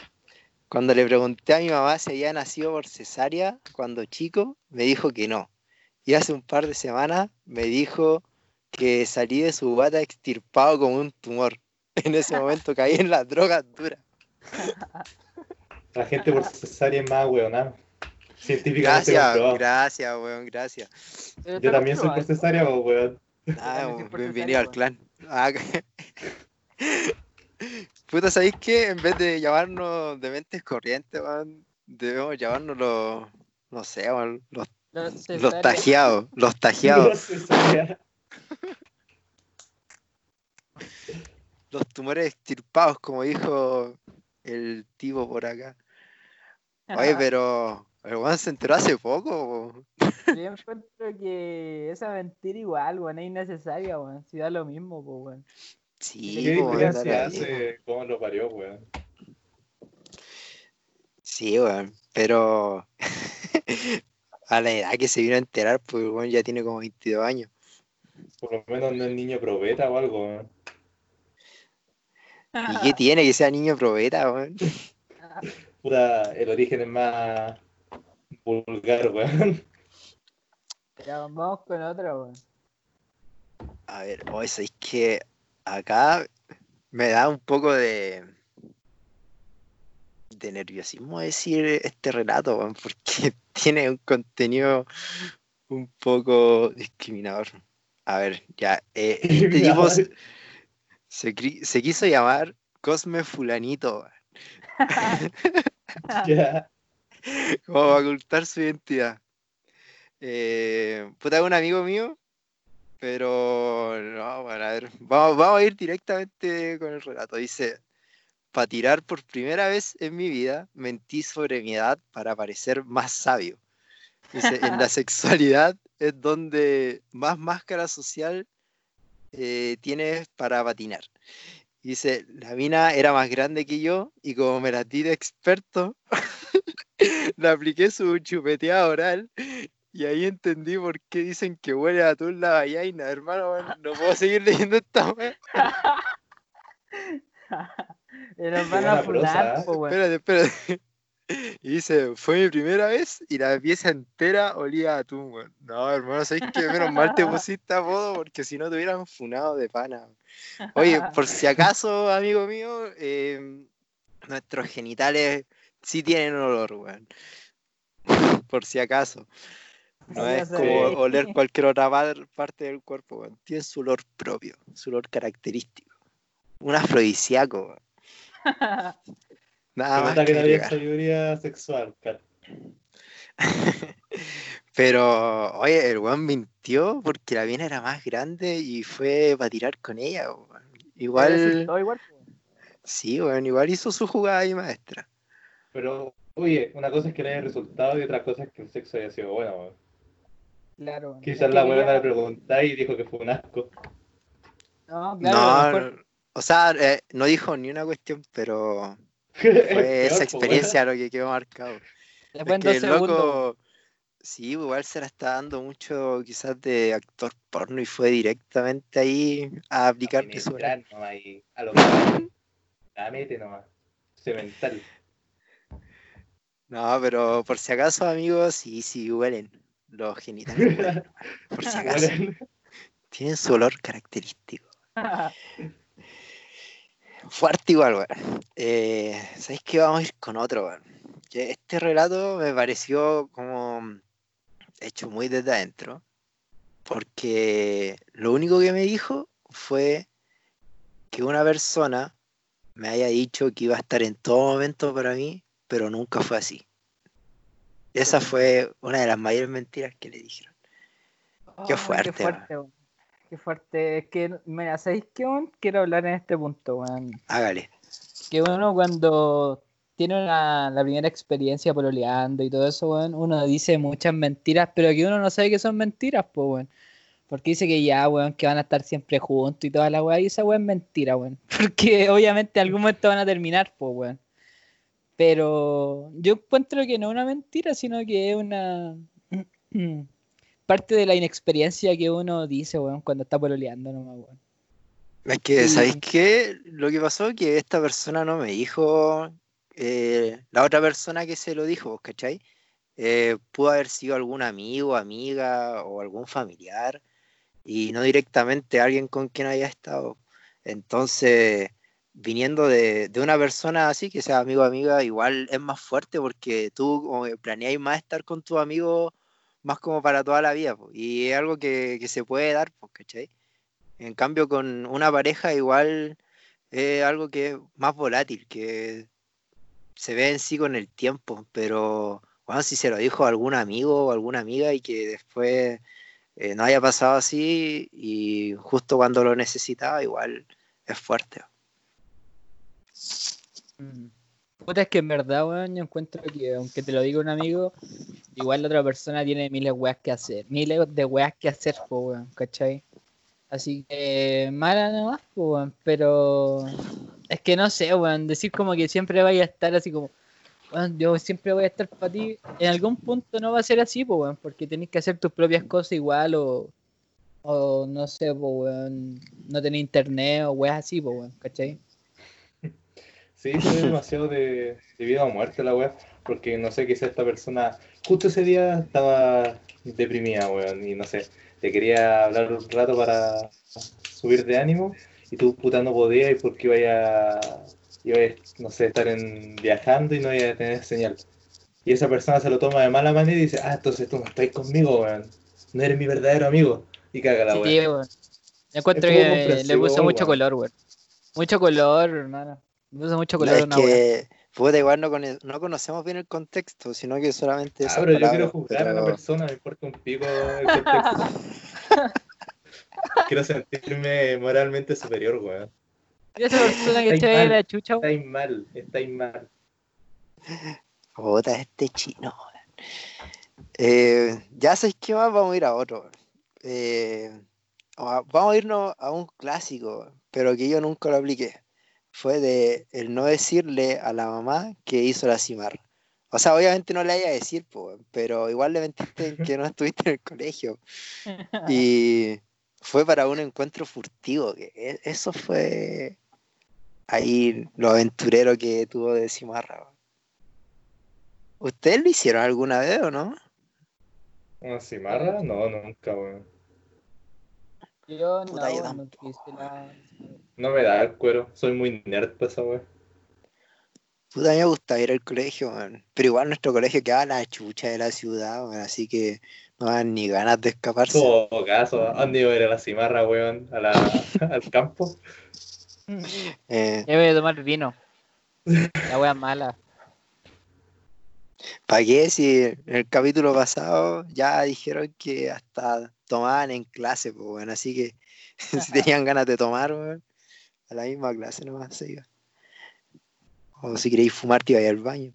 Cuando le pregunté a mi mamá si había nacido por cesárea cuando chico, me dijo que no. Y hace un par de semanas me dijo que salí de su bata extirpado como un tumor. En ese momento caí en las drogas duras. La gente por cesárea es más weonada. Científicamente Gracias, comprobado. gracias, weón, gracias. Yo también soy por cesárea, weón. Ah, bienvenido al clan. Ah, Puta, ¿sabéis qué? En vez de llamarnos de mentes corrientes, weón, debemos llamarnos los, no sé, weón, los, Los los tajeados, los tajeados, los tumores extirpados, como dijo el tipo por acá. Oye, pero el weón se enteró hace poco. po. Yo encuentro que esa mentira igual, weón, es innecesaria, weón. Si da lo mismo, pues, weón. Sí, ¿Qué diferencia hace cómo lo parió, weón? Sí, weón, pero a la edad que se vino a enterar, pues el weón ya tiene como 22 años. Por lo menos no es niño probeta o algo, weón. ¿Y qué tiene que sea niño probeta, weón? Puta, el origen es más vulgar, weón. Ya, vamos con otra, weón. A ver, hoy es que acá me da un poco de de nerviosismo decir este relato, weón, porque tiene un contenido un poco discriminador. A ver, ya, eh, este tipo se, quiso llamar Cosme Fulanito, como para ocultar su identidad. Eh, puta, un amigo mío, pero no, bueno, a ver, vamos, vamos a ir directamente con el relato. Dice, para tirar por primera vez en mi vida, mentí sobre mi edad para parecer más sabio. Dice, en la sexualidad es donde más máscara social eh, tienes para patinar. Dice, la mina era más grande que yo y como me la di de experto, le apliqué su chupeteada oral y ahí entendí por qué dicen que huele a atún la vallaina, hermano. bueno, no puedo seguir leyendo esta nos Qué van a funar. Espérate, espérate. Y dice, fue mi primera vez y la pieza entera olía a atún, weón. No, hermano, ¿sabes qué? Menos mal te pusiste apodo porque si no te hubieran funado de pana. Oye, por si acaso, amigo mío, eh, nuestros genitales sí tienen olor, weón. Por si acaso. No es como oler cualquier otra par- parte del cuerpo, weón. Tiene su olor propio, su olor característico. Un afrodisíaco, weón. Nada más que que no había sabiduría sexual, Kat. Pero, oye, el weón mintió porque la mina era más grande y fue para tirar con ella, weón. Igual, weón. sí, weón, igual hizo su jugada ahí maestra. Pero, oye, una cosa es que le haya resultado y otra cosa es que el sexo haya sido bueno, weón. Claro. weón. Quizás la quería- le pregunté y dijo que fue un asco. No, claro, no, mejor- o sea, eh, no dijo ni una cuestión, pero Fue esa experiencia lo que quedó marcado. después en Es que el loco, sí, igual se la está dando mucho quizás de actor porno y fue directamente ahí a aplicar Ni su y a lo que la mete nomás. Cemental. No, pero por si acaso, amigos, sí, sí huelen. Los genitales huelen, por si acaso. Bueno, Tienen su olor característico. Fuerte igual, weón. Eh, ¿Sabéis qué? Vamos a ir con otro, weón. Que Este relato me pareció como hecho muy desde adentro. Porque lo único que me dijo fue que una persona me haya dicho que iba a estar en todo momento para mí, pero nunca fue así. Esa fue una de las mayores mentiras que le dijeron. Qué fuerte, Qué fuerte. Qué fuerte. Es que, mira, ¿sabéis qué? Quiero hablar en este punto, weón. Hágale. Que uno cuando tiene una- la primera experiencia pololeando y todo eso, weón, uno dice muchas mentiras, pero que uno no sabe que son mentiras, pues, weón. Porque dice que ya, weón, que van a estar siempre juntos y toda la weá, y esa weá es mentira, weón. Porque obviamente en algún momento van a terminar, pues, weón. Pero yo encuentro que no es una mentira, sino que es una parte de la inexperiencia que uno dice, weón, cuando está pololeando nomás, weón. Es que. ¿sabéis qué? Lo que pasó que esta persona no me dijo, eh, la otra persona que se lo dijo, ¿vos ¿cachai? Eh, pudo haber sido algún amigo, amiga o algún familiar y no directamente alguien con quien haya estado. Entonces, viniendo de, de una persona así, que sea amigo o amiga, igual es más fuerte porque tú planeáis más estar con tus amigos más como para toda la vida, y es algo que, se puede dar, ¿cachai? En cambio, con una pareja igual es algo que es más volátil, que se ve en sí con el tiempo, pero bueno, si se lo dijo a algún amigo o alguna amiga y que después eh, no haya pasado así y justo cuando lo necesitaba, igual es fuerte. Mm. Puta, es que en verdad, weón, yo encuentro que aunque te lo diga un amigo, igual la otra persona tiene miles de weas que hacer, miles de weas que hacer, weón, ¿cachai? Así que mala nomás, po, weón, pero es que no sé, weón, decir como que siempre vaya a estar así como, weón, yo siempre voy a estar para ti, en algún punto no va a ser así, po, weón, porque tenés que hacer tus propias cosas igual o, o no sé, po, weón, no tener internet o weas así, po, weón, ¿cachai? Sí, fue demasiado de, de vida o muerte la wea. Porque no sé, quizá esta persona justo ese día estaba deprimida, weón. Y no sé, te quería hablar un rato para subir de ánimo. Y tú, puta, no podías y porque iba a, iba a, no sé, estar en, viajando y no iba a tener señal. Y esa persona se lo toma de mala manera y dice, ah, entonces tú no estás conmigo, weón. No eres mi verdadero amigo. Y caga la Sí, wea. weón. Yo encuentro Es que le puso mucho weón. color, weón. Mucho color, hermano. Le puso mucho color a es una que, puta, igual no, cono- no conocemos bien el contexto, sino que solamente... Ah, pero yo quiero juzgar a la pero- persona, me importa un pico el contexto. quiero sentirme moralmente superior, weón. Y esa persona que Estáis la chucha, weón. Estáis mal, estáis mal. Puta, este chino. weón. Eh, ya sabéis qué más, vamos a ir a otro. Eh, vamos a irnos a un clásico, pero que yo nunca lo apliqué. Fue de el no decirle a la mamá que hizo la cimarra. O sea, obviamente no le vaya a decir, po, pero igual le mentiste en que no estuviste en el colegio. Y fue para un encuentro furtivo, que e- eso fue ahí lo aventurero que tuvo de cimarra. ¿Ustedes lo hicieron alguna vez o no? ¿Una cimarra? No, nunca, weón. Yo no, Puta, yo no la... No me da el cuero, soy muy nerd para esa weón. Puta, a mí me gustaba ir al colegio, weón. Pero igual nuestro colegio quedaba a la chucha de la ciudad, weón, así que no dan ni ganas de escaparse. Todo caso, ¿a dónde iba a ir a la cimarra, weón? ¿A la, al campo? Eh, Ya voy a tomar vino. La wea mala. ¿Para qué? Si en el capítulo pasado ya dijeron que hasta tomaban en clase, pues, weón. Así que si tenían ganas de tomar, weón, a la misma clase nomás se iba. O si queréis fumar, te iba al baño.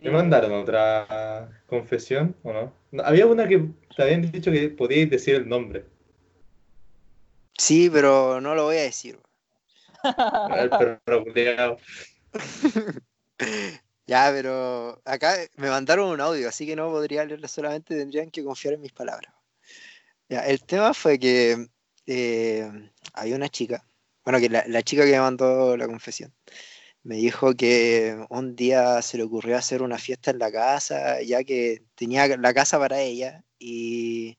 ¿Me mandaron otra confesión o no? No, Había una que te habían dicho que podíais decir el nombre. Sí, pero no lo voy a decir. El perro. Ya, pero acá me mandaron un audio, así que no podría leerlo solamente, tendrían que confiar en mis palabras. Ya, el tema fue que eh, había una chica, bueno, que la, la chica que me mandó la confesión, me dijo que un día se le ocurrió hacer una fiesta en la casa, ya que tenía la casa para ella y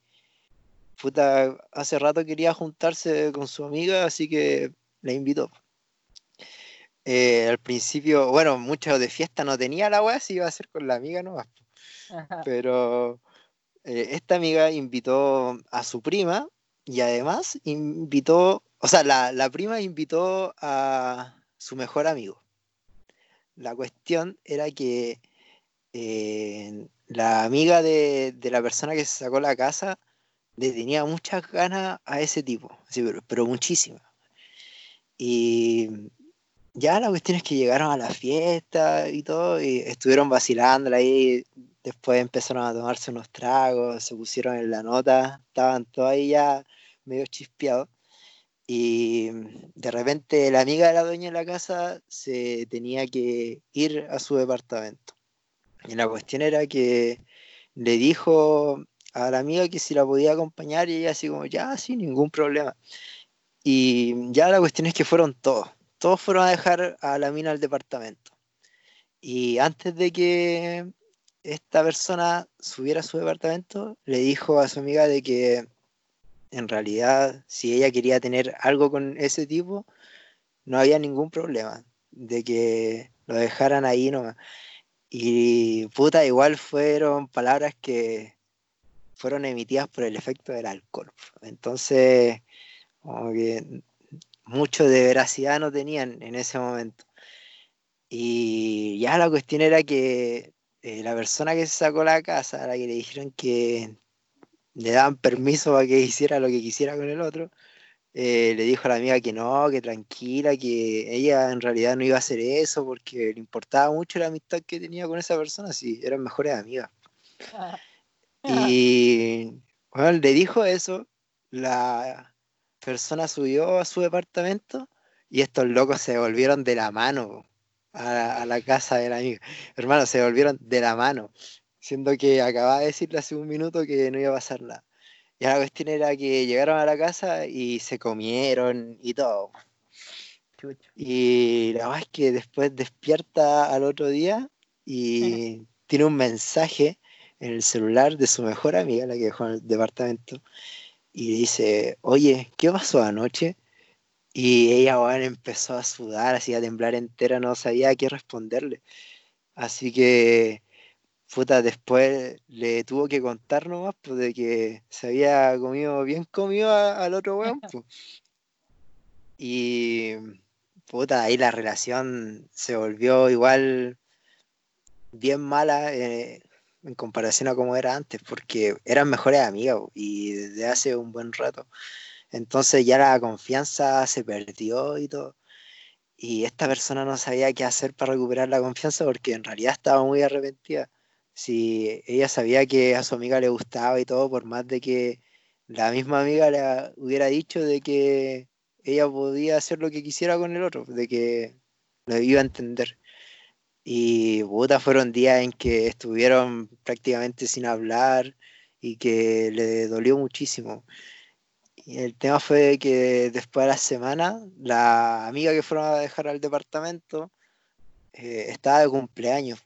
puta, hace rato quería juntarse con su amiga, así que la invitó. Eh, al principio, bueno, mucho de fiesta no tenía la weá, si iba a ser con la amiga nomás. Pero eh, esta amiga invitó a su prima y además invitó, o sea, la, la prima invitó a su mejor amigo. La cuestión era que eh, la amiga de, de la persona que se sacó la casa le tenía muchas ganas a ese tipo, sí, pero, pero muchísimas. Y ya la cuestión es que llegaron a la fiesta y todo, y estuvieron vacilando ahí, después empezaron a tomarse unos tragos, se pusieron en la nota, estaban todos ahí ya medio chispeados. Y de repente la amiga de la dueña de la casa se tenía que ir a su departamento. Y la cuestión era que le dijo a la amiga que si la podía acompañar y ella así como, ya, sin ningún problema. Y ya la cuestión es que fueron todos, todos fueron a dejar a la mina al departamento. Y antes de que esta persona subiera a su departamento, le dijo a su amiga de que en realidad si ella quería tener algo con ese tipo, no había ningún problema, de que lo dejaran ahí nomás. Y puta, igual fueron palabras que fueron emitidas por el efecto del alcohol. Entonces, como que mucho de veracidad no tenían en ese momento. Y ya la cuestión era que eh, la persona que se sacó la casa, a la que le dijeron que le daban permiso para que hiciera lo que quisiera con el otro, eh, le dijo a la amiga que no, que tranquila, que ella en realidad no iba a hacer eso porque le importaba mucho la amistad que tenía con esa persona, si eran mejores amigas. Y bueno, le dijo eso, la persona subió a su departamento y estos locos se volvieron de la mano a, a la casa de la amiga. Hermano, se volvieron de la mano, siendo que acababa de decirle hace un minuto que no iba a pasar nada. Y la cuestión era que llegaron a la casa y se comieron y todo. Y la verdad es que después despierta al otro día y tiene un mensaje en el celular de su mejor amiga, la que dejó en el departamento, y dice, oye, ¿qué pasó anoche? Y ella, bueno, empezó a sudar, así a temblar entera, no sabía qué responderle. Así que, puta, después le tuvo que contar nomás, pues, de que se había comido bien comido a- al otro weón, pues. Y, puta, ahí la relación se volvió igual bien mala eh, en comparación a como era antes, porque eran mejores amigas po, y desde hace un buen rato. Entonces ya la confianza se perdió y todo. Y esta persona no sabía qué hacer para recuperar la confianza porque en realidad estaba muy arrepentida. Si ella sabía que a su amiga le gustaba y todo, por más de que la misma amiga le hubiera dicho de que ella podía hacer lo que quisiera con el otro, de que lo iba a entender. Y puta, fueron días en que estuvieron prácticamente sin hablar y que le dolió muchísimo. Y el tema fue que después de la semana, la amiga que fueron a dejar al departamento eh, estaba de cumpleaños.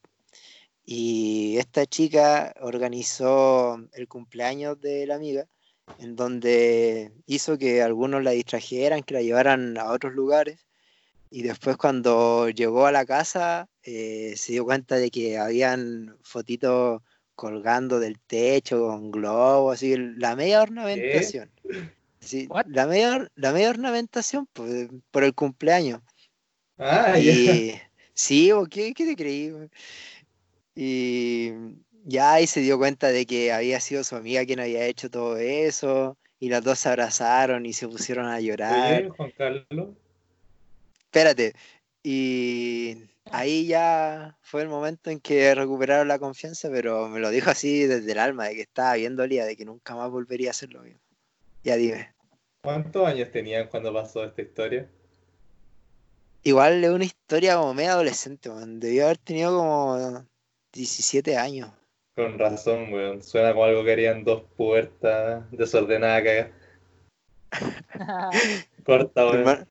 Y esta chica organizó el cumpleaños de la amiga, en donde hizo que algunos la distrajeran, que la llevaran a otros lugares. Y después cuando llegó a la casa, eh, se dio cuenta de que habían fotitos colgando del techo con globos, así, la media ornamentación. Sí, la media, la media ornamentación pues, por el cumpleaños. Ah, ya. Y sí, ¿o ¿qué, qué te creí? Y ya ahí se dio cuenta de que había sido su amiga quien había hecho todo eso, y las dos se abrazaron y se pusieron a llorar. Oye, Juan Carlos. Espérate. Y ahí ya fue el momento en que recuperaron la confianza, pero me lo dijo así desde el alma, de que estaba bien dolida, de que nunca más volvería a hacer lo mismo. Ya dime. ¿Cuántos años tenían cuando pasó esta historia? Igual es una historia como media adolescente, man. Debió haber tenido como 17 años. Con razón, weón. Suena como algo que harían dos puertas desordenadas acá. Corta, weón. Hermano,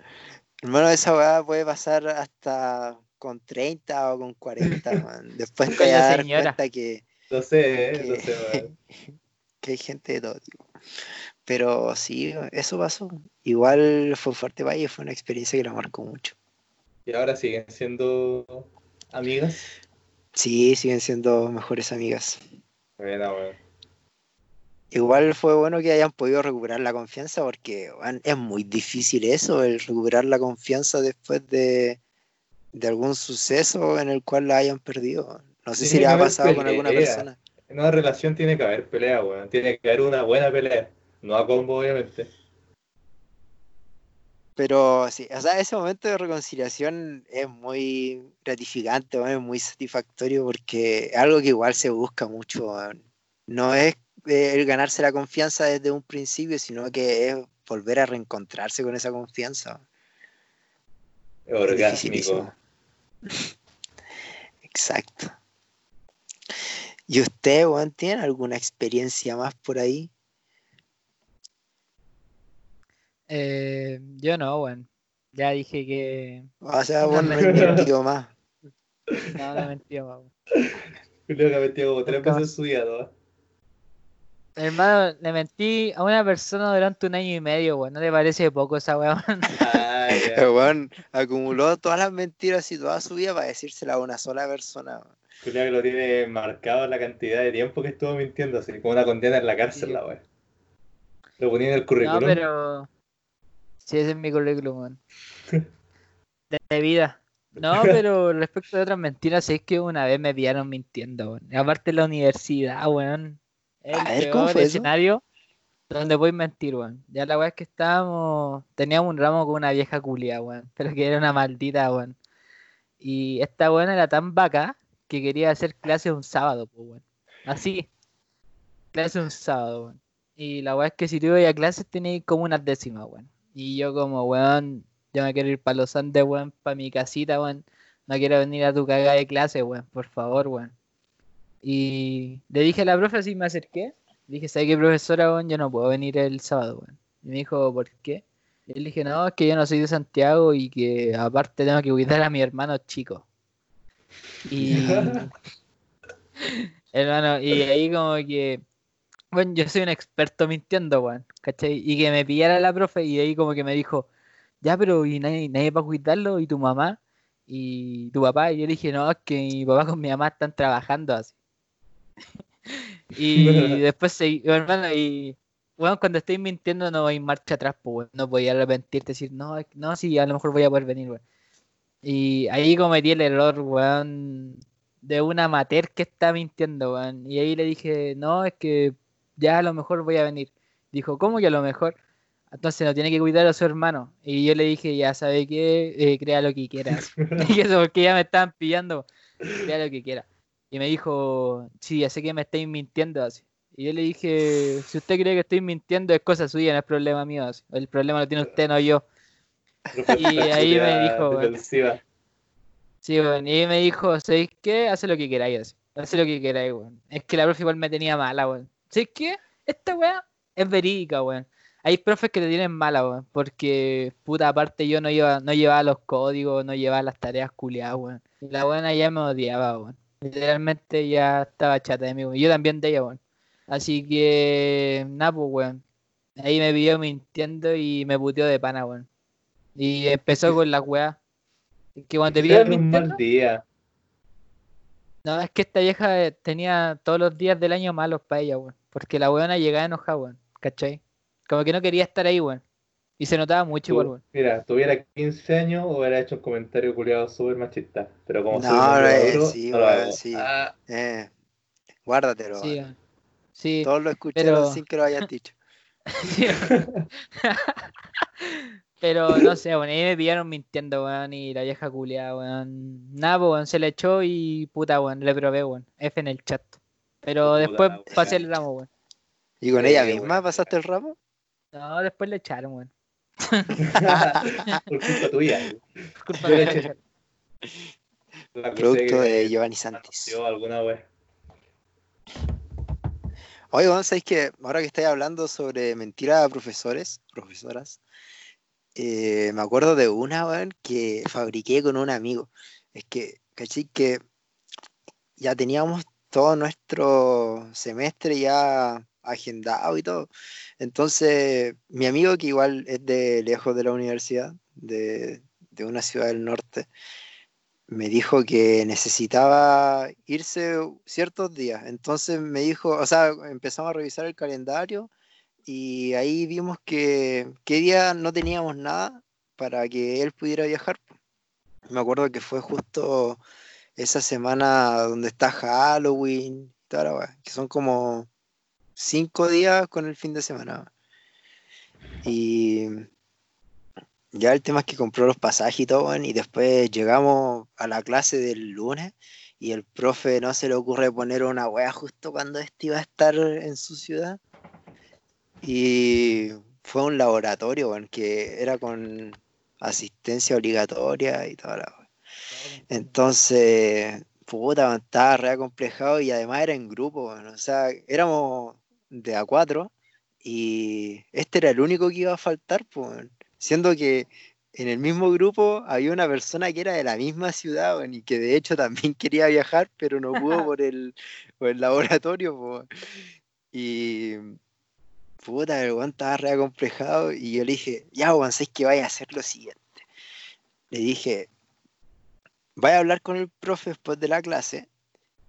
hermano, esa weá puede pasar hasta con 30 o con 40, man. Después te vas a dar señora. cuenta que, Lo sé, eh, lo que- sé, weón. que hay gente de todo tipo. Pero sí, eso pasó. Igual fue fuerte para ella, fue una experiencia que la marcó mucho. Y ahora siguen siendo amigas. Sí, siguen siendo mejores amigas. Bueno, weón. Igual fue bueno que hayan podido recuperar la confianza porque es muy difícil eso, el recuperar la confianza después de, de algún suceso en el cual la hayan perdido. No sé Tiene si le ha pasado con alguna persona. En una relación tiene que haber pelea, weón. Tiene que haber una buena pelea. No a combo, obviamente. Pero sí, o sea, ese momento de reconciliación es muy gratificante, es muy satisfactorio porque es algo que igual se busca mucho. No es eh, el ganarse la confianza desde un principio, sino que es volver a reencontrarse con esa confianza. Orgásmico. Exacto. ¿Y usted, Juan, tiene alguna experiencia más por ahí? Eh, yo no, weón. Ya dije que. O sea, vos no mentido más. No, no mentí, weón. Julio que ha metido como tres veces en su vida, ¿no? Hermano, le mentí a una persona durante un año y medio, weón. ¿No te parece poco esa weón? Ah. El weón acumuló todas las mentiras y toda su vida para decírsela a una sola persona. weón. Julio que lo tiene marcado la cantidad de tiempo que estuvo mintiendo, así como una condena en la cárcel, Sí. la weón. Lo ponía en el No, currículum. pero. Sí, ese es mi currículum, weón. De, de vida. No, pero respecto de otras mentiras, es que una vez me pillaron mintiendo, weón. Aparte en la universidad, weón. El A ver, ¿cómo peor fue eso? escenario donde voy a mentir, weón. Ya la weá es que estábamos. Teníamos un ramo con una vieja culia, weón. Pero que era una maldita, weón. Y esta weón era tan vaca que quería hacer clase un sábado, pues, weón. Así. Clase un sábado, weón. Y la weá es que si tú ibas a clases tenías como unas décimas, weón. Y yo como, weón, yo me quiero ir para los Andes, weón, para mi casita, weón. No quiero venir a tu cagada de clase, weón, por favor, weón. Y le dije a la profe así, me acerqué. Dije, ¿sabes qué, profesora, weón? Yo no puedo venir el sábado, weón. Y me dijo, ¿por qué? Y le dije, no, es que yo no soy de Santiago y que aparte tengo que cuidar a mi hermano chico. Y... Hermano, y ahí como que... Bueno, yo soy un experto mintiendo, weón, ¿cachai? Y que me pillara la profe y ahí como que me dijo, ya, pero ¿y nadie, nadie va a cuidarlo? ¿Y tu mamá? ¿Y tu papá? Y yo le dije, no, es que mi papá con mi mamá están trabajando así. y después seguí, hermano, y bueno, cuando estoy mintiendo no hay marcha atrás, pues, weón. no podía arrepentirte, decir, no, no, sí, a lo mejor voy a poder venir, weón. Y ahí cometí el error, weón, de una amateur que está mintiendo, weón. Y ahí le dije, no, es que ya a lo mejor voy a venir. Dijo, ¿cómo que a lo mejor? Entonces no tiene que cuidar a su hermano. Y yo le dije, ya sabe qué, Eh, crea lo que quieras. y eso porque ya me estaban pillando, crea lo que quiera. Y me dijo, sí, ya sé que me estáis mintiendo así. Y yo le dije, si usted cree que estoy mintiendo es cosa suya, no es problema mío. así. El problema lo tiene usted, no yo. Y ahí me dijo. Defensiva. Sí, weón. Y me dijo, ¿sabéis qué? Hace lo que queráis, así. Hace lo que queráis, weón. Es que la profe igual me tenía mala, weón. ¿Sabéis qué? Esta weá es verídica, weón. Hay profes que te tienen mala, weón. Porque, puta, aparte yo no llevaba, no llevaba los códigos, no llevaba las tareas culiadas, weón. La buena ya me odiaba, weón. Literalmente ya estaba chata de mí, weón. Yo también de ella, weón. Así que, nada, pues, weón. Ahí me vio mintiendo y me puteó de pana, weón. Y empezó con las weas. Que cuando te pillan en un mintiendo, mal día. No, es que esta vieja eh, tenía todos los días del año malos para ella, weón. Porque la weona llegaba enojada, weón. ¿Cachai? Como que no quería estar ahí, weón. Y se notaba mucho igual, weón. Mira, tuviera 15 años hubiera hecho un comentario culiado súper machista. Pero como No, no, eh, sí, no lo weón, sí. Ah, Eh, guárdatelo. Sí, weón. weón. Sí. Todos lo escucharon pero- sin que lo hayas dicho. sí. Pero no sé, bueno, ahí me pillaron mintiendo, weón, y la vieja culiada, weón. Nada, pues, weón, se le echó y puta, weón, le probé, weón. F en el chat. Pero Puta después la pasé el ramo, weón. ¿Y con ella weón. misma pasaste el ramo? No, después le echaron, weón. Por culpa tuya. Por culpa echaron. La acusé Producto de Giovanni Santis. alguna wea. Oye, weón, ¿sabéis que ahora que estáis hablando sobre mentiras a profesores, profesoras, eh, me acuerdo de una, weón, que fabriqué con un amigo. Es que, caché que ya teníamos todo nuestro semestre ya agendado y todo. Entonces, mi amigo, que igual es de lejos de la universidad, de, de una ciudad del norte, me dijo que necesitaba irse ciertos días. Entonces me dijo, o sea, empezamos a revisar el calendario y ahí vimos que qué día no teníamos nada para que él pudiera viajar. Me acuerdo que fue justo esa semana donde está Halloween, que son como cinco días con el fin de semana. Y ya el tema es que compró los pasajes y todo, y después llegamos a la clase del lunes y el profe no se le ocurre poner una wea justo cuando este iba a estar en su ciudad. Y fue un laboratorio, weón, que era con asistencia obligatoria y toda la. Entonces, puta, estaba re acomplejado y además era en grupo, weón, o sea, éramos de a cuatro y este era el único que iba a faltar, pues, siendo que en el mismo grupo había una persona que era de la misma ciudad weón, y que de hecho también quería viajar, pero no pudo por el, por el laboratorio. po. Y puta, el weón estaba re acomplejado y yo le dije, ya, weón, ¿sabes que vaya a hacer lo siguiente? Le dije, vaya a hablar con el profe después de la clase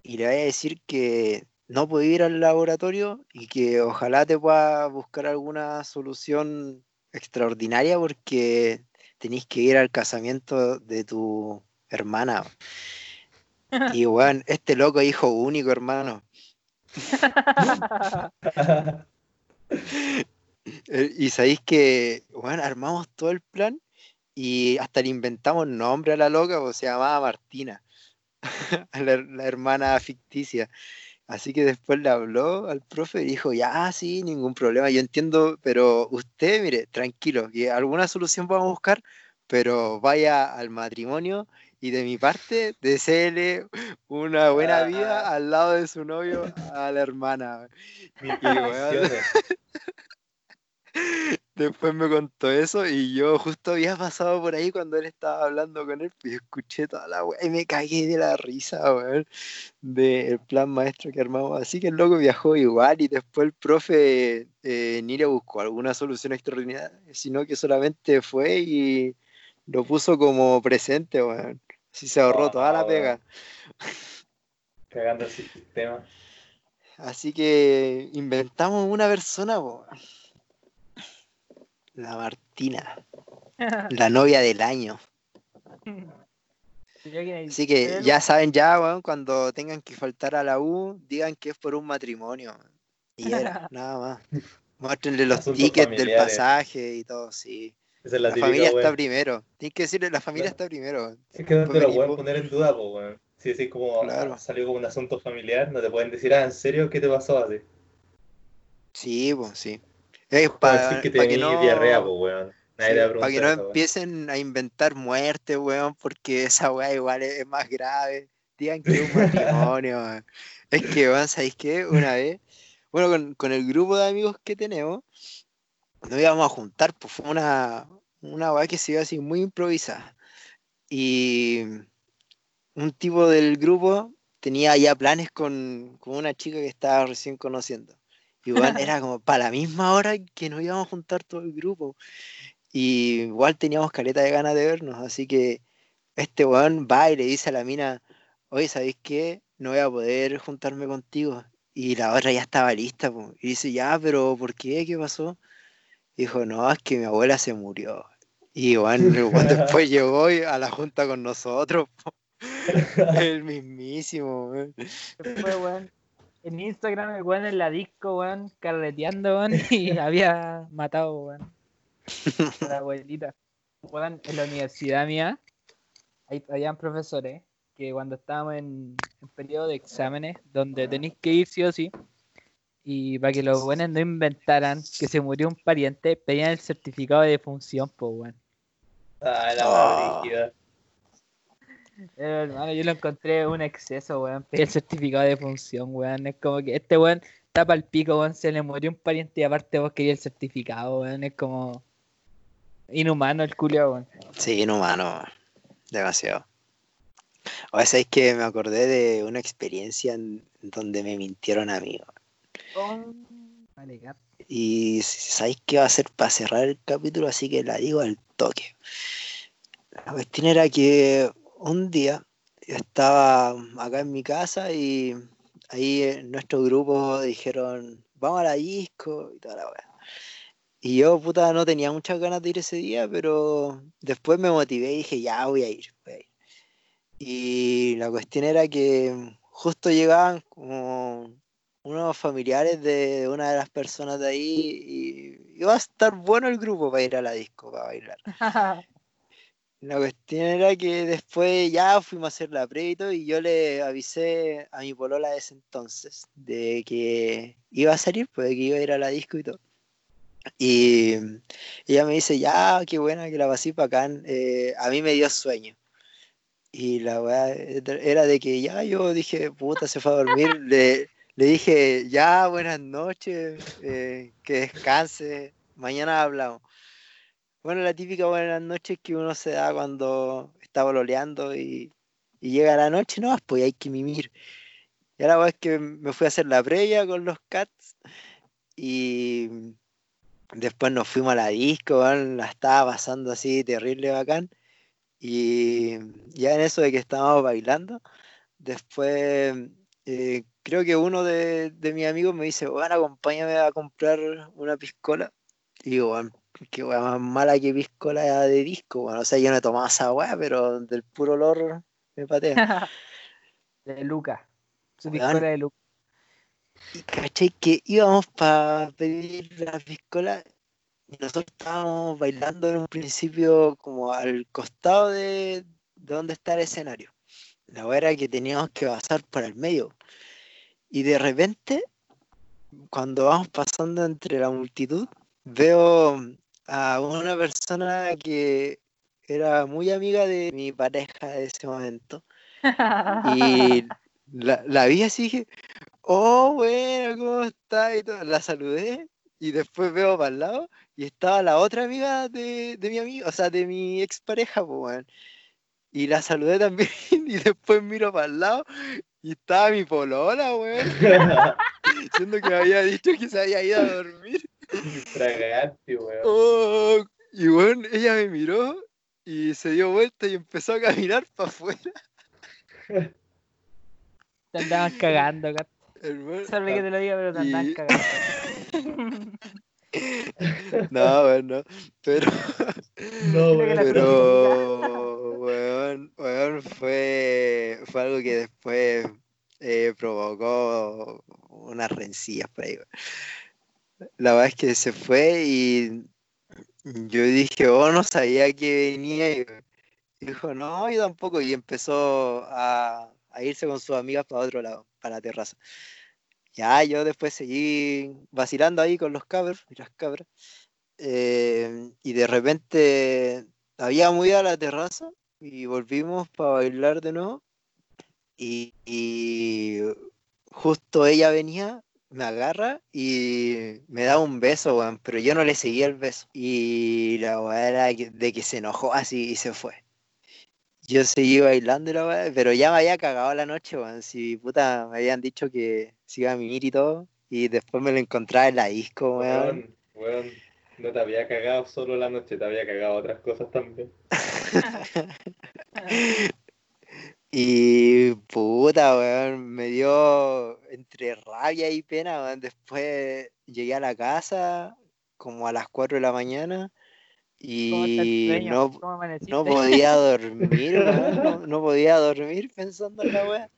y le vaya a decir que no puede ir al laboratorio y que ojalá te pueda buscar alguna solución extraordinaria porque tenéis que ir al casamiento de tu hermana. Y weón, este loco es hijo único, hermano. Eh, Y sabéis que, bueno, armamos todo el plan y hasta le inventamos nombre a la loca, pues se llamaba Martina, la hermana ficticia. Así que después le habló al profe y dijo, ya, sí, ningún problema, yo entiendo, pero usted, mire, tranquilo, que alguna solución vamos a buscar, pero vaya al matrimonio y de mi parte, deséele una buena vida al lado de su novio a la hermana. Y, weón, predicciones. Después me contó eso y yo justo había pasado por ahí cuando él estaba hablando con él, yo escuché toda la weá y me cagué de la risa, weón, del plan maestro que armamos. Así que el loco viajó igual y después el profe eh, ni le buscó alguna solución extraordinaria, sino que solamente fue y lo puso como presente, weón. Así se ahorró Oh, toda la pega. Cagando el sistema. Así que inventamos una persona, po. la Martina, la novia del año. Así que ya saben ya, weón, cuando tengan que faltar a la U, digan que es por un matrimonio. Y era, nada más. Muéstrenle los Asuntos tickets del pasaje y todo, sí. Esa es la, La, típica, familia está primero. Tienes que decirle, la familia Claro. está primero. Es que no te Después lo pueden poner en duda, pues, weón. Si decís como Claro. ah, salió como un asunto familiar, no te pueden decir, ah, ¿en serio? ¿Qué te pasó así? Sí, pues sí. Es Para para decir que no... diarrea, pues, weón. Te para que no eso, empiecen a inventar muerte, weón, porque esa weá igual es, es más grave. Digan que es un matrimonio, weón. Es que, weón, ¿sabéis qué? Una vez, bueno, con, con el grupo de amigos que tenemos, nos íbamos a juntar, pues fue una, una weá que se iba así muy improvisada. Y un tipo del grupo tenía ya planes con, con una chica que estaba recién conociendo. Y weón, era como para la misma hora que nos íbamos a juntar todo el grupo. Y igual teníamos caleta de ganas de vernos, así que este weón va y le dice a la mina, oye, ¿sabéis qué? No voy a poder juntarme contigo. Y la otra ya estaba lista, po. y dice, ya, pero ¿por qué? ¿Qué pasó? Dijo, no, es que mi abuela se murió. Y weón después llegó y- a la junta con nosotros, po. el mismísimo, weón. Después, weón, en Instagram, el weón en la disco, weón, carreteando, weón, y había matado, weón, a la abuelita. weón, en la universidad mía, hay, habían profesores que cuando estábamos en, en periodo de exámenes, donde tenéis que ir sí o sí, y para que los buenos no inventaran que se murió un pariente, pedían el certificado de defunción, pues, weón. Ah, la Oh. hermano, yo lo encontré un exceso, weón. Pedí el certificado de defunción, weón. Es como que este weón tapa el pico, weón. Se le murió un pariente y aparte vos querías el certificado, weón. Es como inhumano el culio, weón. Sí, inhumano, demasiado. O sea, es que me acordé de una experiencia en donde me mintieron a mí. weón. Vale. Y sabéis qué va a ser para cerrar el capítulo, así que la digo al toque. La cuestión era que un día yo estaba acá en mi casa y ahí en nuestro grupo dijeron, vamos a la disco y toda la weá. Y yo, puta, no tenía muchas ganas de ir ese día, pero después me motivé y dije, ya voy a ir, voy a ir. Y la cuestión era que justo llegaban como unos familiares de una de las personas de ahí y iba a estar bueno el grupo para ir a la disco, para bailar. La cuestión era que después ya fuimos a hacer la pre y todo, y yo le avisé a mi polola de ese entonces de que iba a salir, pues de que iba a ir a la disco y todo. Y ella me dice, ya, qué buena que la pasé bacán, eh, a mí me dio sueño. Y la weá era de que ya yo dije, puta, se fue a dormir, le, le dije, ya, buenas noches, eh, que descanse, mañana hablamos. Bueno, la típica buenas noches que uno se da cuando está bololeando y, y llega la noche, no, pues hay que mimir. Y ahora es que me fui a hacer la previa con los cats y después nos fuimos a la disco, la estaba pasando así terrible bacán. Y ya en eso de que estábamos bailando, después eh, creo que uno de, de mis amigos me dice, bueno, acompáñame a comprar una piscola. Y digo, bueno, qué weá más mala que piscola de disco, bueno, o sea, yo no he tomado esa weá, pero del puro olor me patea. de Luca. Su piscola de Luca. Y caché que íbamos para pedir la piscola y nosotros estábamos bailando en un principio como al costado de, de donde está el escenario. La era que teníamos que pasar por el medio. Y de repente, cuando vamos pasando entre la multitud, veo a una persona que era muy amiga de mi pareja de ese momento. Y la, la vi así dije, oh, bueno, ¿cómo está? Y todo. La saludé y después veo para el lado y estaba la otra amiga de, de mi amigo, o sea, de mi expareja, pues, weón. Y la saludé también y después miro para el lado y estaba mi polola, weón, siendo que me había dicho que se había ido a dormir. Fragante, weón. Oh, y bueno, ella me miró y se dio vuelta y empezó a caminar para afuera. Te andaban cagando, hermano. Sorry que te lo diga, pero te andaban Y- cagando. No, bueno, pero, No, weón. pero, weón, weón, fue, fue algo que después eh, provocó unas rencillas por ahí. La verdad es que se fue y yo dije, oh, no sabía que venía. Y dijo, no, yo tampoco. Y empezó a, a irse con sus amigas para otro lado, para la terraza. Ya, yo después seguí vacilando ahí con los cabros y las cabras. eh, y de repente habíamos ido a la terraza y volvimos para bailar de nuevo. Y, justo ella venía, me agarra y me da un beso, pero yo no le seguía el beso. Y la weá era de que se enojó así y se fue. Yo seguí bailando y la weá, pero ya me había cagado la noche, weón. Si puta me habían dicho que se iba a mimir y todo. Y después me lo encontraba en la disco, weón. Weón, no te había cagado solo la noche, te había cagado otras cosas también. Y puta, weón, me dio entre rabia y pena, weón. Después llegué a la casa como a las 4 de la mañana ¿Cómo está el y no, no podía dormir, no, no podía dormir pensando en la weá.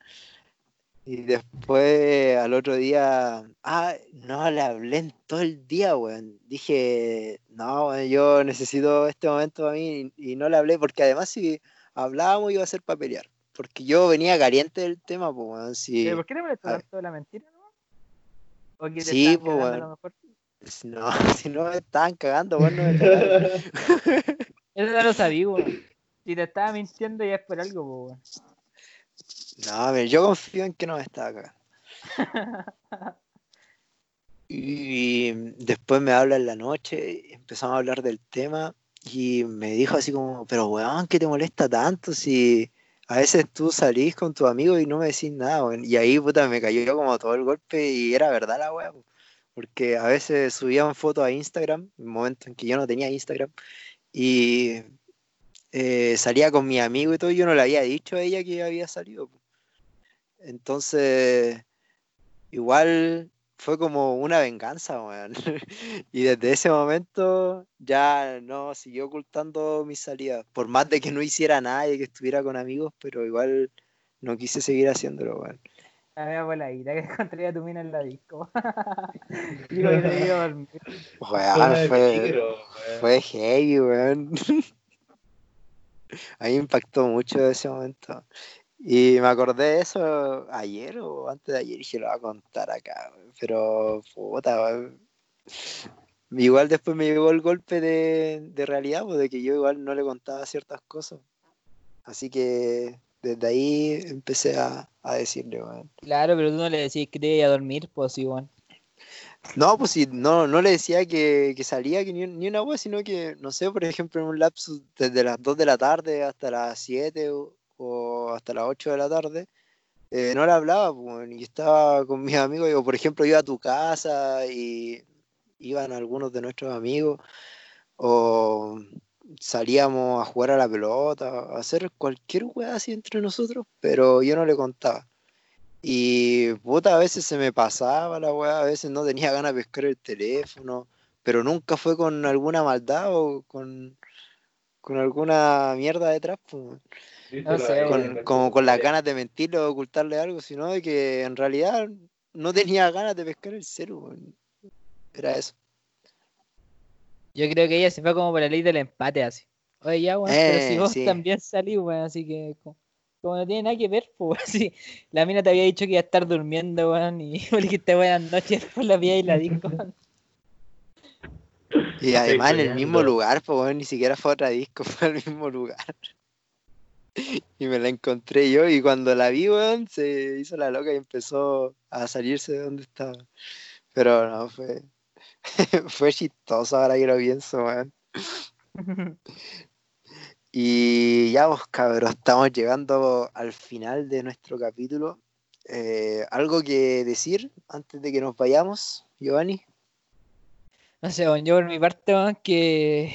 Y después al otro día, ah, no le hablé en todo el día, weón. Dije, no, yo necesito este momento para mí y, y no le hablé porque además si hablábamos iba a ser para pelear. Porque yo venía caliente del tema, pues, weón. Si, ¿Pero ¿Por qué le molestó a tanto la mentira, no? ¿O que te Sí, pues, a weón. lo mejor? Si no, si no me estaban cagando, weón, no me cagaron. Eso ya lo sabía, weón. Si te estaba mintiendo ya es por algo, weón. No, a ver, yo confío en que no me estaba cagando. Y después me habla en la noche, empezamos a hablar del tema y me dijo así como, pero weón, ¿qué te molesta tanto si a veces tú salís con tus amigos y no me decís nada, weón? Y ahí, puta, me cayó como todo el golpe y era verdad la po. Porque a veces subían fotos a Instagram, en momentos en que yo no tenía Instagram, y eh, salía con mi amigo y todo, y yo no le había dicho a ella que había salido. Entonces, igual fue como una venganza, weón. Y desde ese momento ya no siguió ocultando mis salidas. Por más de que no hiciera nada y que estuviera con amigos, pero igual no quise seguir haciéndolo, weón. La mea voladita que encontré a tu mina en la disco. Digo que te iba a dormir. Weón, fue, Peligro, weón. fue heavy, weón. A mí me impactó mucho ese momento. Y me acordé de eso ayer o antes de ayer y dije, lo voy a contar acá, weón. pero puta, weón. Igual después me llegó el golpe de, de realidad, pues, de que yo igual no le contaba ciertas cosas. Así que desde ahí empecé a, a decirle, weón. Claro, pero tú no le decís que te iba a dormir, pues sí, weón. No, pues sí, no, no le decía que, que salía que ni, ni una wea, sino que, no sé, por ejemplo, en un lapsus desde las 2 de la tarde hasta las 7 o, o hasta las 8 de la tarde, eh, no le hablaba, pues, y estaba con mis amigos, o por ejemplo, iba a tu casa y iban algunos de nuestros amigos, o salíamos a jugar a la pelota, a hacer cualquier wea así entre nosotros, pero yo no le contaba. Y puta, a veces se me pasaba la weá, a veces no tenía ganas de pescar el teléfono, pero nunca fue con alguna maldad o con, con alguna mierda detrás, pues. No sé, con, como con las ganas de mentirle o ocultarle algo, sino de que en realidad no tenía ganas de pescar el celu. Era eso. Yo creo que ella se fue como por la ley del empate, así. Oye, ya, weón, pero si Eh, vos sí. también salís, weón, así que como, como no tiene nada que ver, pues, así. La mina te había dicho que iba a estar durmiendo, weón, y le dijiste buenas noches, después la pilla y la disco. weón. Y además en el mismo lugar, pues weón, ni siquiera fue a otra disco, fue al mismo lugar. Y me la encontré yo y cuando la vi, weón, se hizo la loca y empezó a salirse de donde estaba. Pero no, fue, fue chistoso ahora que lo pienso, weón. Y ya vos, cabros, estamos llegando al final de nuestro capítulo. Eh, ¿Algo que decir antes de que nos vayamos, Giovanni? No sé, weón, yo por mi parte, weón, que.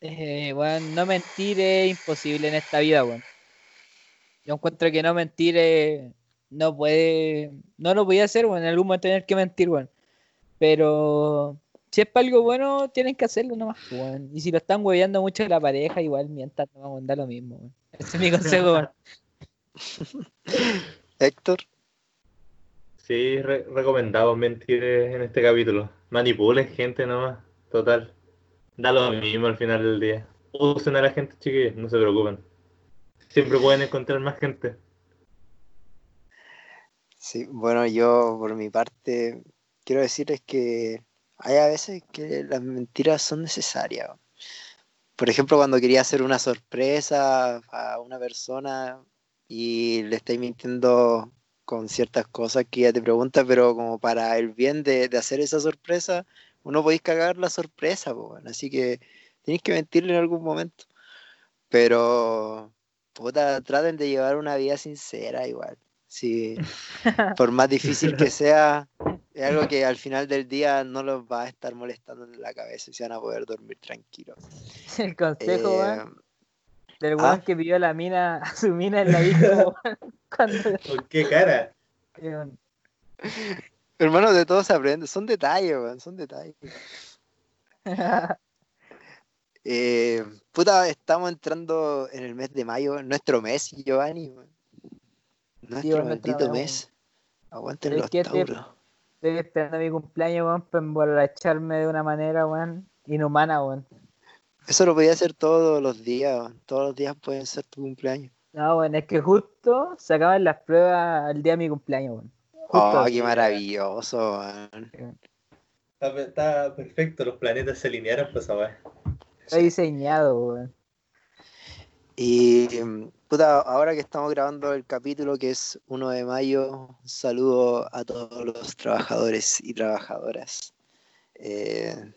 Eh, weón, no mentir es imposible en esta vida, weón. Yo encuentro que no mentir eh, no puede. No lo podía hacer, weón, en algún momento tener que mentir, weón. Pero si es para algo bueno, tienen que hacerlo nomás, weón. Y si lo están hueveando mucho la pareja, igual mientan, no vamos a dar lo mismo, weón. Ese es mi consejo. Héctor. Sí, re- recomendamos mentir en este capítulo. Manipulen gente nomás, total. Da lo mismo al final del día. Usen a la gente, chiquillos, no se preocupen. Siempre pueden encontrar más gente. Sí, bueno, yo por mi parte quiero decirles que hay a veces que las mentiras son necesarias. Por ejemplo, cuando quería hacer una sorpresa a una persona y le estáis mintiendo con ciertas cosas que ella te pregunta, pero como para el bien de, de hacer esa sorpresa, uno podéis cagar la sorpresa, po, así que tenéis que mentirle en algún momento. Pero, puta, traten de llevar una vida sincera igual. Sí, por más difícil que sea, es algo que al final del día no los va a estar molestando en la cabeza y se van a poder dormir tranquilos. El consejo, Eh, weón, del ah. weón que pidió la mina, a su mina en la weón, cuando. ¿Con qué cara? weón, hermano, de todo se aprende, son detalles, weón, son detalles. Eh, puta, estamos entrando en el mes de mayo, nuestro mes, Giovanni. weón. Nuestro mes. Aguanten los que este- tauros. Estoy esperando mi cumpleaños, weón, para emborracharme de una manera, weón, inhumana, weón. Eso lo podía hacer todos los días. weón. Todos los días pueden ser tu cumpleaños. No, weón, es que justo se acaban las pruebas el día de mi cumpleaños, weón. Justo Oh, así, qué maravilloso, weón. Está, está perfecto, los planetas se alinearon pues esa weá. Está diseñado, weón. Y ahora que estamos grabando el capítulo que es 1 de mayo, saludo a todos los trabajadores y trabajadoras. Eh,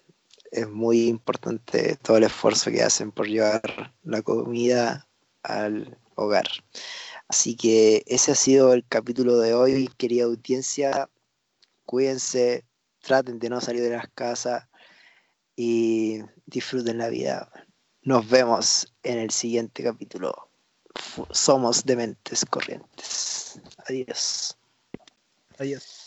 es muy importante todo el esfuerzo que hacen por llevar la comida al hogar. Así que ese ha sido el capítulo de hoy, querida audiencia. Cuídense, traten de no salir de las casas y disfruten la vida. Nos vemos en el siguiente capítulo somos dementes corrientes. Adiós. Adiós.